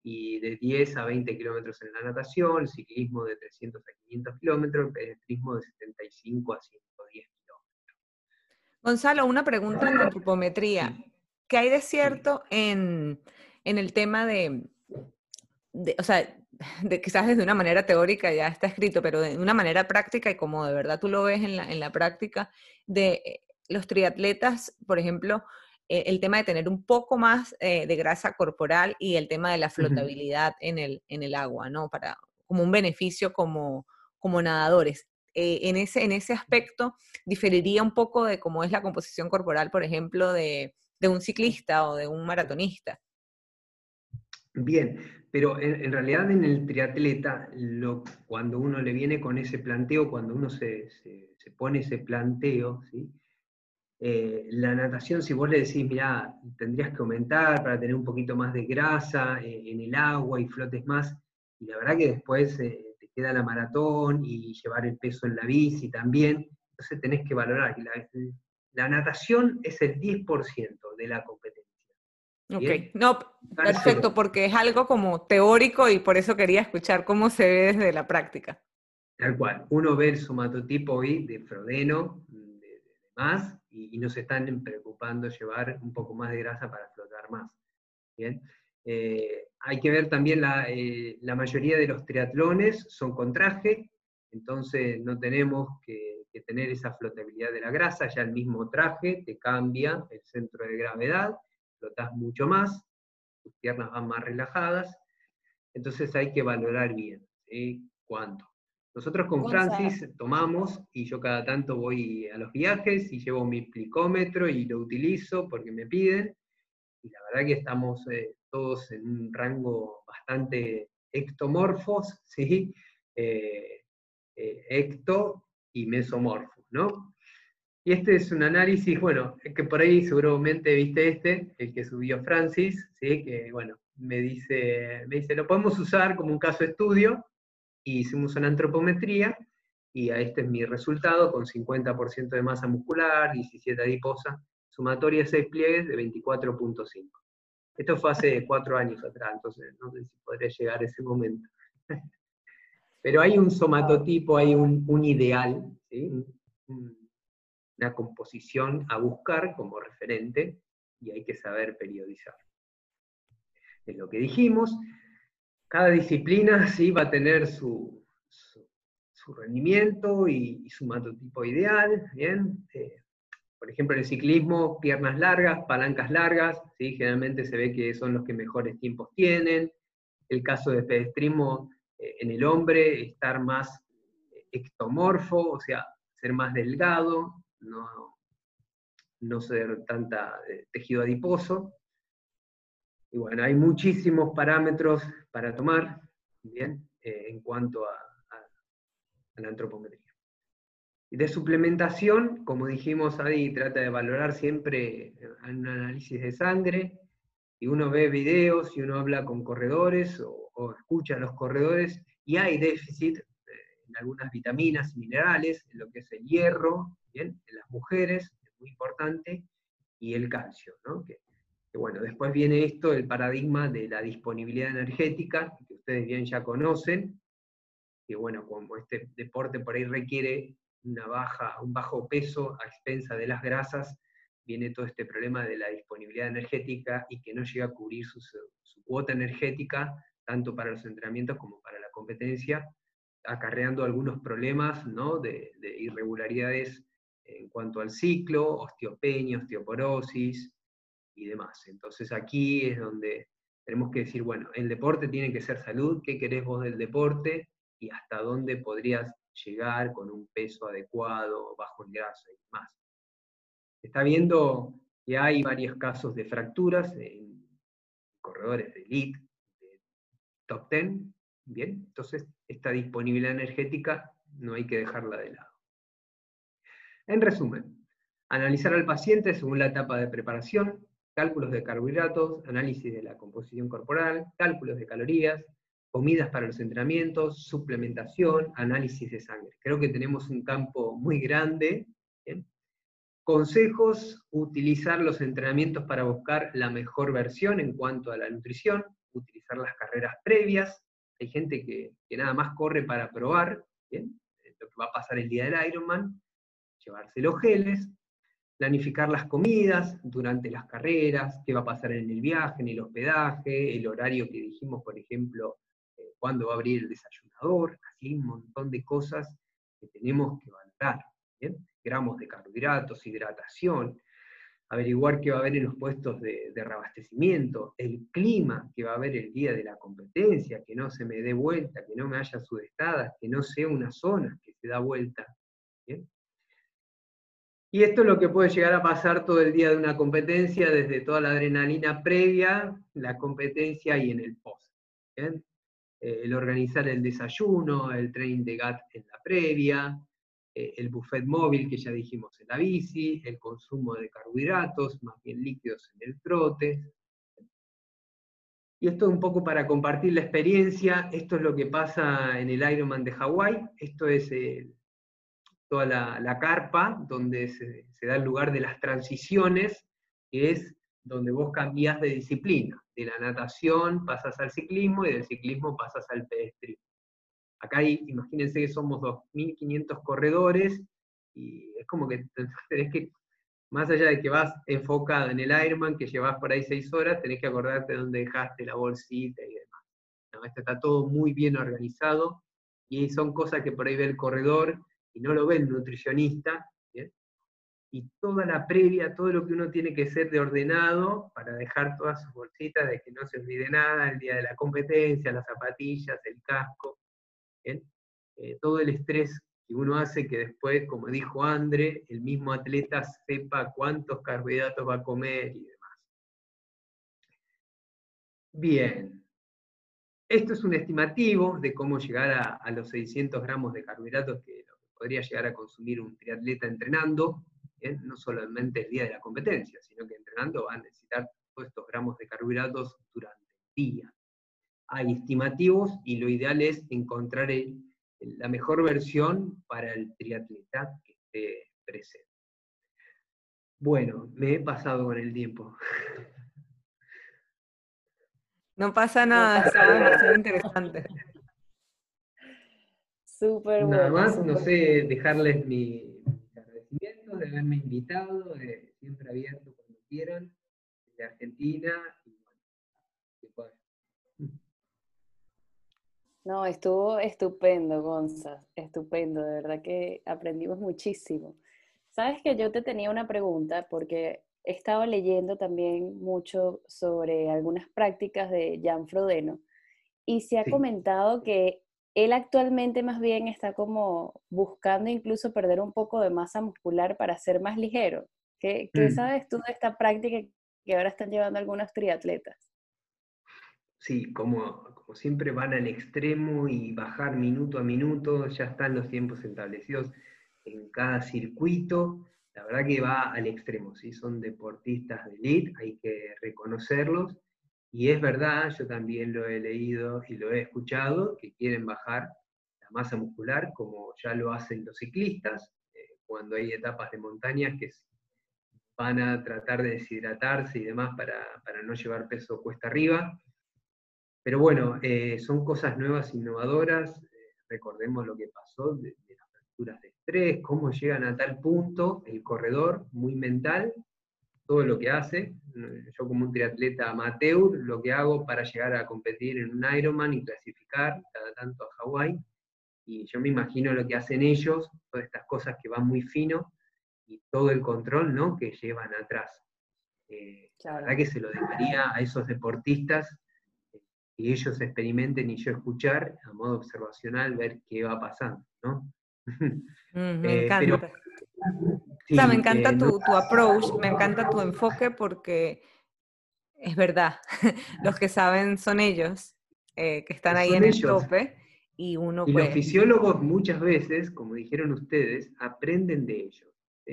y de 10 a 20 kilómetros en la natación, el ciclismo de 300 a 500 kilómetros, el pedestrismo de 75 a 110 kilómetros. Gonzalo, una pregunta en antropometría. ¿Qué hay de cierto en, el tema de, o sea, de, quizás desde una manera teórica ya está escrito, pero de una manera práctica y como de verdad tú lo ves en la, en la práctica, de eh, los triatletas, por ejemplo, el tema de tener un poco más eh, de grasa corporal y el tema de la flotabilidad en, el, en el agua, ¿no? Para, como un beneficio como, como nadadores. Eh, en, ese, en ese aspecto, diferiría un poco de cómo es la composición corporal, por ejemplo, de, un ciclista o de un maratonista. Bien, pero en, realidad en el triatleta, lo, cuando uno le viene con ese planteo, cuando uno se, se, se pone ese planteo, ¿sí? Eh, la natación, si vos le decís, mira, tendrías que aumentar para tener un poquito más de grasa eh, en el agua y flotes más, y la verdad que después eh, te queda la maratón y llevar el peso en la bici también, entonces tenés que valorar que la, natación es el 10% de la competencia. Ok, no, perfecto, porque es algo como teórico y por eso quería escuchar cómo se ve desde la práctica. Tal cual, uno ve el somatotipo hoy de Frodeno, de, de más, y, no se están preocupando llevar un poco más de grasa para flotar más. ¿bien? Eh, hay que ver también la, eh, la, mayoría de los triatlones son con traje, entonces no tenemos que, tener esa flotabilidad de la grasa, ya el mismo traje te cambia el centro de gravedad, flotas mucho más, tus piernas van más relajadas, entonces hay que valorar bien, ¿Cuánto? Nosotros con Francis tomamos y yo cada tanto voy a los viajes y llevo mi plicómetro y lo utilizo porque me piden. Y la verdad que estamos eh, todos en un rango bastante ectomorfos, ¿sí? Eh, eh, ecto y mesomorfos, ¿no? Y este es un análisis, bueno, es que por ahí seguramente viste este, el que subió Francis, ¿sí? que bueno, me dice, me dice, lo podemos usar como un caso estudio, y hicimos una antropometría, y a este es mi resultado, con 50% de masa muscular, 17 adiposa, sumatoria 6 pliegues de 24.5. Esto fue hace cuatro años atrás, entonces no sé si podría llegar a ese momento. Pero hay un somatotipo, hay un, ideal, una composición a buscar como referente, y hay que saber periodizar. Es lo que dijimos. Cada disciplina sí va a tener su, su, rendimiento y, su somatotipo ideal, ¿bien? Eh, por ejemplo, en el ciclismo, piernas largas, palancas largas, ¿sí? generalmente se ve que son los que mejores tiempos tienen. El caso de pedestrismo eh, en el hombre, estar más ectomorfo, o sea, ser más delgado, no, no ser tanta eh, tejido adiposo. Y bueno, hay muchísimos parámetros para tomar, ¿bien? Eh, en cuanto a la antropometría. De suplementación, como dijimos, Adi trata de valorar siempre un análisis de sangre, y uno ve videos y uno habla con corredores o, escucha a los corredores, y hay déficit eh, en algunas vitaminas minerales, en lo que es el hierro, ¿bien? en las mujeres, es muy importante, y el calcio, ¿no? que, bueno, después viene esto, el paradigma de la disponibilidad energética, que ustedes bien ya conocen, que bueno, como este deporte por ahí requiere una baja, un bajo peso a expensa de las grasas, viene todo este problema de la disponibilidad energética y que no llega a cubrir su, cuota energética, tanto para los entrenamientos como para la competencia, acarreando algunos problemas ¿no? de, irregularidades en cuanto al ciclo, osteopenia, osteoporosis y demás. Entonces aquí es donde tenemos que decir, bueno, el deporte tiene que ser salud, ¿qué querés vos del deporte? Y hasta dónde podrías llegar con un peso adecuado, bajo en grasa y demás. Está viendo que hay varios casos de fracturas en corredores de elite, de top 10, bien, entonces esta disponibilidad energética no hay que dejarla de lado. En resumen, analizar al paciente según la etapa de preparación, cálculos de carbohidratos, análisis de la composición corporal, cálculos de calorías, comidas para los entrenamientos, suplementación, análisis de sangre. Creo que tenemos un campo muy grande. Consejos, utilizar los entrenamientos para buscar la mejor versión en cuanto a la nutrición, utilizar las carreras previas. Hay gente que, nada más corre para probar ¿bien? lo que va a pasar el día del Ironman, llevarse los geles, planificar las comidas durante las carreras, qué va a pasar en el viaje, en el hospedaje, el horario que dijimos, por ejemplo, cuándo va a abrir el desayunador, así un montón de cosas que tenemos que valorar. Gramos de carbohidratos, hidratación, averiguar qué va a haber en los puestos de, reabastecimiento, el clima que va a haber el día de la competencia, que no se me dé vuelta, que no me haya sudestadas, que no sea una zona que se da vuelta. Y esto es lo que puede llegar a pasar todo el día de una competencia, desde toda la adrenalina previa, la competencia y en el post. Eh, el organizar el desayuno, el training de GAT en la previa, eh, el buffet móvil que ya dijimos en la bici, el consumo de carbohidratos, más bien líquidos en el trote. Y esto un poco para compartir la experiencia, esto es lo que pasa en el Ironman de Hawái, esto es eh, toda la, carpa donde se, da el lugar de las transiciones, que es donde vos cambiás de disciplina. De la natación pasas al ciclismo y del ciclismo pasas al pedestrismo. Acá hay, imagínense que somos 2.500 corredores y es como que tenés que, más allá de que vas enfocado en el Ironman, que llevas por ahí 6 horas, tenés que acordarte de dónde dejaste la bolsita y demás. esto está todo muy bien organizado y son cosas que por ahí ve el corredor no lo ve el nutricionista, y toda la previa, todo lo que uno tiene que ser de ordenado para dejar todas sus bolsitas de que no se olvide nada, el día de la competencia, las zapatillas, el casco, eh, todo el estrés que uno hace que después, como dijo André, el mismo atleta sepa cuántos carbohidratos va a comer y demás. Bien, esto es un estimativo de cómo llegar a, los 600 gramos de carbohidratos que podría llegar a consumir un triatleta entrenando, no solamente el día de la competencia, sino que entrenando va a necesitar todos estos gramos de carbohidratos durante el día. Hay estimativos y lo ideal es encontrar la mejor versión para el triatleta que esté presente. Bueno, me he pasado con el tiempo. No pasa nada, está demasiado interesante. Súper bueno. Nada más, no sé, dejarles mi, de haberme invitado, siempre abierto cuando quieran, de Argentina. No, estuvo estupendo, Gonza, estupendo, de verdad que aprendimos muchísimo. Sabes que yo te tenía una pregunta porque he estado leyendo también mucho sobre algunas prácticas de Jan Frodeno y se ha comentado que él actualmente más bien está como buscando incluso perder un poco de masa muscular para ser más ligero. ¿Qué, mm. sabes tú de esta práctica que ahora están llevando algunos triatletas? Sí, como, como siempre van al extremo y bajar minuto a minuto, ya están los tiempos establecidos en cada circuito. La verdad que va al extremo, ¿sí? son deportistas de elite, hay que reconocerlos y es verdad, yo también lo he leído y lo he escuchado, que quieren bajar la masa muscular como ya lo hacen los ciclistas, eh, cuando hay etapas de montaña que van a tratar de deshidratarse y demás para, no llevar peso cuesta arriba. Pero bueno, eh, son cosas nuevas, innovadoras. Eh, recordemos lo que pasó de, de las fracturas de estrés, cómo llegan a tal punto el corredor, muy mental, todo lo que hace. Yo como un triatleta amateur, lo que hago para llegar a competir en un Ironman y clasificar cada tanto a Hawái. Y yo me imagino lo que hacen ellos, todas estas cosas que van muy fino y todo el control ¿no? que llevan atrás. Eh, la verdad que se lo dejaría a esos deportistas eh, que ellos experimenten y yo escuchar a modo observacional, ver qué va pasando. ¿no? Mm, me eh, encanta me encanta tu, approach, me encanta tu enfoque porque es verdad, los que saben son ellos, eh, que están ahí en el tope. Y uno y los fisiólogos muchas veces, como dijeron ustedes, aprenden de ellos.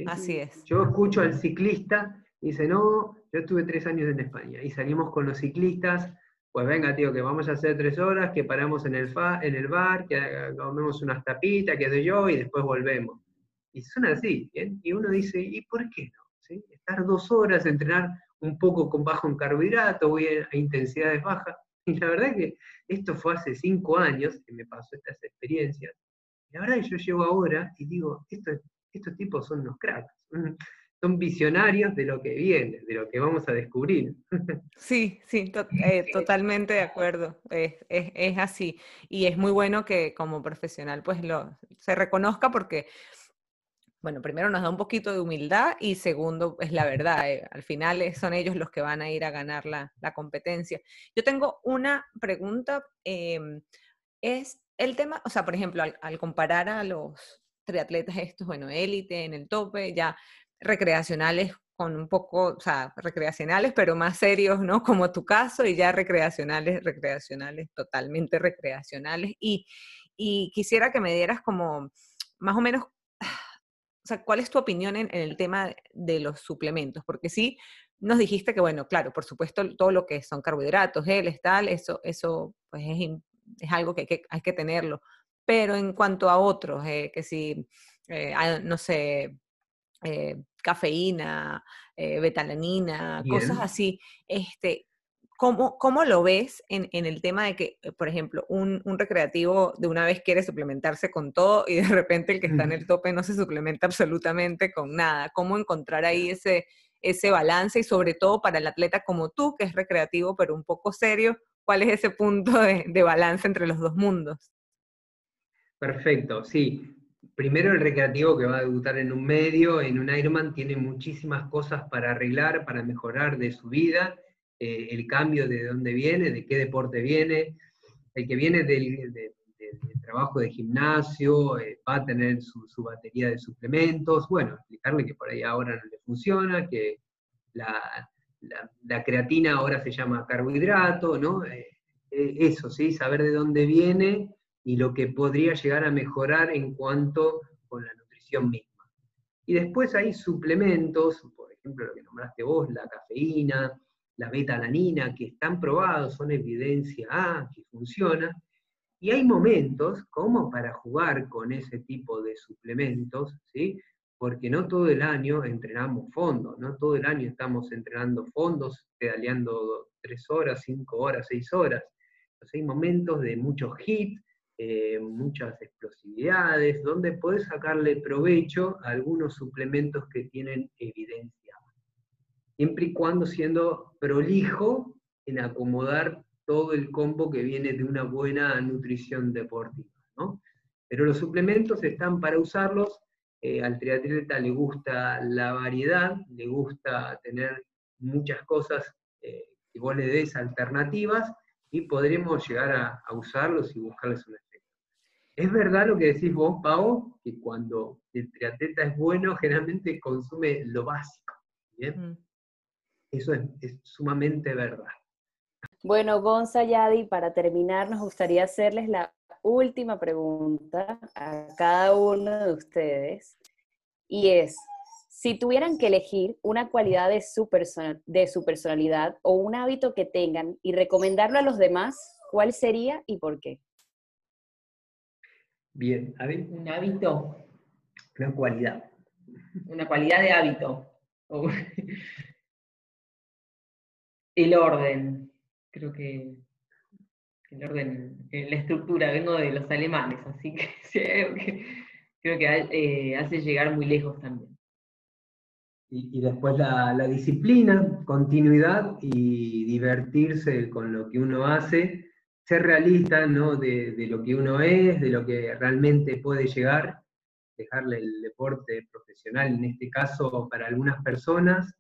Así es. Yo escucho al ciclista y dice, no, yo estuve tres años en España y salimos con los ciclistas, pues venga, tío, que vamos a hacer tres horas, que paramos en el, en el bar, que comemos unas tapitas, que doy yo, y después volvemos. Y son así, Y uno dice, ¿y por qué no? Estar dos horas, entrenar un poco con bajo en carbohidrato, voy a, intensidades bajas. Y la verdad que esto fue hace cinco años que me pasó estas experiencias. Y la verdad que yo llego ahora y digo, estos, estos tipos son unos cracks. Son visionarios de lo que viene, de lo que vamos a descubrir. Sí, sí, eh, totalmente de acuerdo. Es, es, es, así. Y es muy bueno que como profesional pues lo, se reconozca porque bueno, primero nos da un poquito de humildad y segundo es la verdad. Eh, al final eh, son ellos los que van a ir a ganar la, competencia. Yo tengo una pregunta. Em, es el tema, o sea, por ejemplo, al, comparar a los triatletas estos, bueno, élite, en el tope, ya recreacionales con un poco, o sea, recreacionales, pero más serios, ¿no? Como tu caso, y ya recreacionales, recreacionales, totalmente recreacionales. Y, y quisiera que me dieras como más o menos o sea, ¿cuál es tu opinión en, el tema de los suplementos? Porque sí, nos dijiste que, bueno, claro, por supuesto, todo lo que son carbohidratos, geles, tal, eso, eso pues es, algo que hay, que tenerlo. Pero en cuanto a otros, eh, que si, eh, no sé, eh, cafeína, betalanina, cosas así, este, ¿Cómo, ¿Cómo, lo ves en, en, el tema de que, eh, por ejemplo, un, un, recreativo de una vez quiere suplementarse con todo y de repente el que está en el tope no se suplementa absolutamente con nada? ¿Cómo encontrar ahí ese, ese balance y sobre todo para el atleta como tú, que es recreativo pero un poco serio, cuál es ese punto de, de balance entre los dos mundos? Perfecto, sí. primero el recreativo que va a debutar en un medio, en un Ironman, tiene muchísimas cosas para arreglar, para mejorar de su vida, eh, el cambio de dónde viene, de qué deporte viene. El que viene del, trabajo de gimnasio eh, va a tener su, batería de suplementos, bueno, explicarle que por ahí ahora no le funciona, que la, creatina ahora se llama carbohidrato, ¿no? Eh, eso, ¿sí? Saber de dónde viene y lo que podría llegar a mejorar en cuanto con la nutrición misma. Y después hay suplementos, por ejemplo lo que nombraste vos, la cafeína, la beta-alanina, que están probados, son evidencia A, que funciona, y hay momentos como para jugar con ese tipo de suplementos, ¿sí? porque no todo el año entrenamos fondos, no todo el año estamos entrenando fondos, pedaleando tres horas, cinco horas, seis horas. Entonces hay momentos de muchos hits, eh, muchas explosividades, donde puedes sacarle provecho a algunos suplementos que tienen evidencia. Siempre y cuando siendo prolijo en acomodar todo el combo que viene de una buena nutrición deportiva. Pero los suplementos están para usarlos. Eh, al triatleta le gusta la variedad, le gusta tener muchas cosas eh, que vos le des alternativas y podremos llegar a, usarlos y buscarles un es verdad lo que decís vos, Pau, que cuando el triatleta es bueno, generalmente consume lo básico. ¿bien? Eso es, sumamente verdad. Bueno, Gonza Yadi, para terminar, nos gustaría hacerles la última pregunta a cada uno de ustedes. Y es, si tuvieran que elegir una cualidad de su, de su personalidad o un hábito que tengan y recomendarlo a los demás, ¿cuál sería y por qué? Bien, Un hábito. Una cualidad. Una cualidad de hábito. El orden. Creo que el orden, eh, la estructura, vengo de los alemanes, así que creo que eh, hace llegar muy lejos también. Y, después la, la, disciplina, continuidad y divertirse con lo que uno hace ser realista ¿no? de, lo que uno es, de lo que realmente puede llegar, dejarle el deporte profesional, en este caso para algunas personas,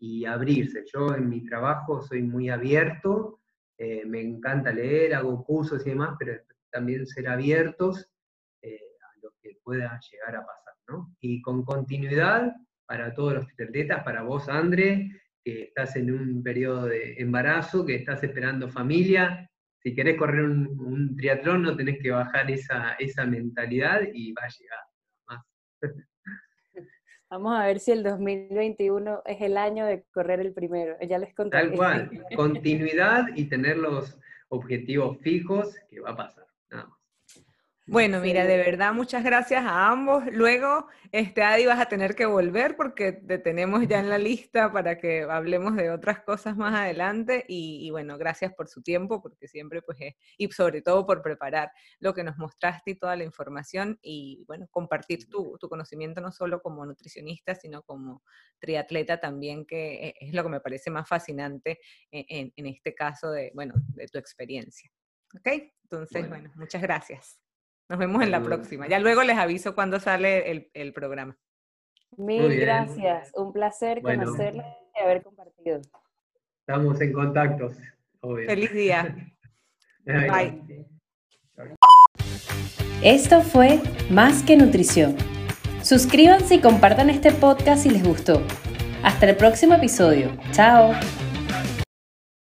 y abrirse. Yo en mi trabajo soy muy abierto, eh, me encanta leer, hago cursos y demás, pero también ser abiertos eh, a lo que pueda llegar a pasar. ¿no? Y con continuidad para todos los atletas, para vos, André, que estás en un periodo de embarazo, que estás esperando familia, si querés correr un, triatlón no tenés que bajar esa, esa mentalidad y va a llegar. Vamos a ver si el 2021 es el año de correr el primero. Ya les contaré. Tal cual, continuidad y tener los objetivos fijos que va a pasar. Nada más. Bueno, mira, de verdad, muchas gracias a ambos. Luego, este, Adi, vas a tener que volver porque te tenemos ya en la lista para que hablemos de otras cosas más adelante. Y, bueno, gracias por su tiempo, porque siempre, pues, y sobre todo por preparar lo que nos mostraste y toda la información y, bueno, compartir tu, conocimiento no solo como nutricionista, sino como triatleta también, que e, es lo que me parece más fascinante en, este caso de, bueno, de tu experiencia. ¿Ok? Entonces, bueno muchas gracias. Nos vemos en la próxima. Ya luego les aviso cuando sale el, programa. Mil gracias. Un placer conocerles y haber compartido. Estamos en contacto. Feliz día. Bye. Esto fue Más que Nutrición. Suscríbanse y compartan este podcast si les gustó. Hasta el próximo episodio. Chao.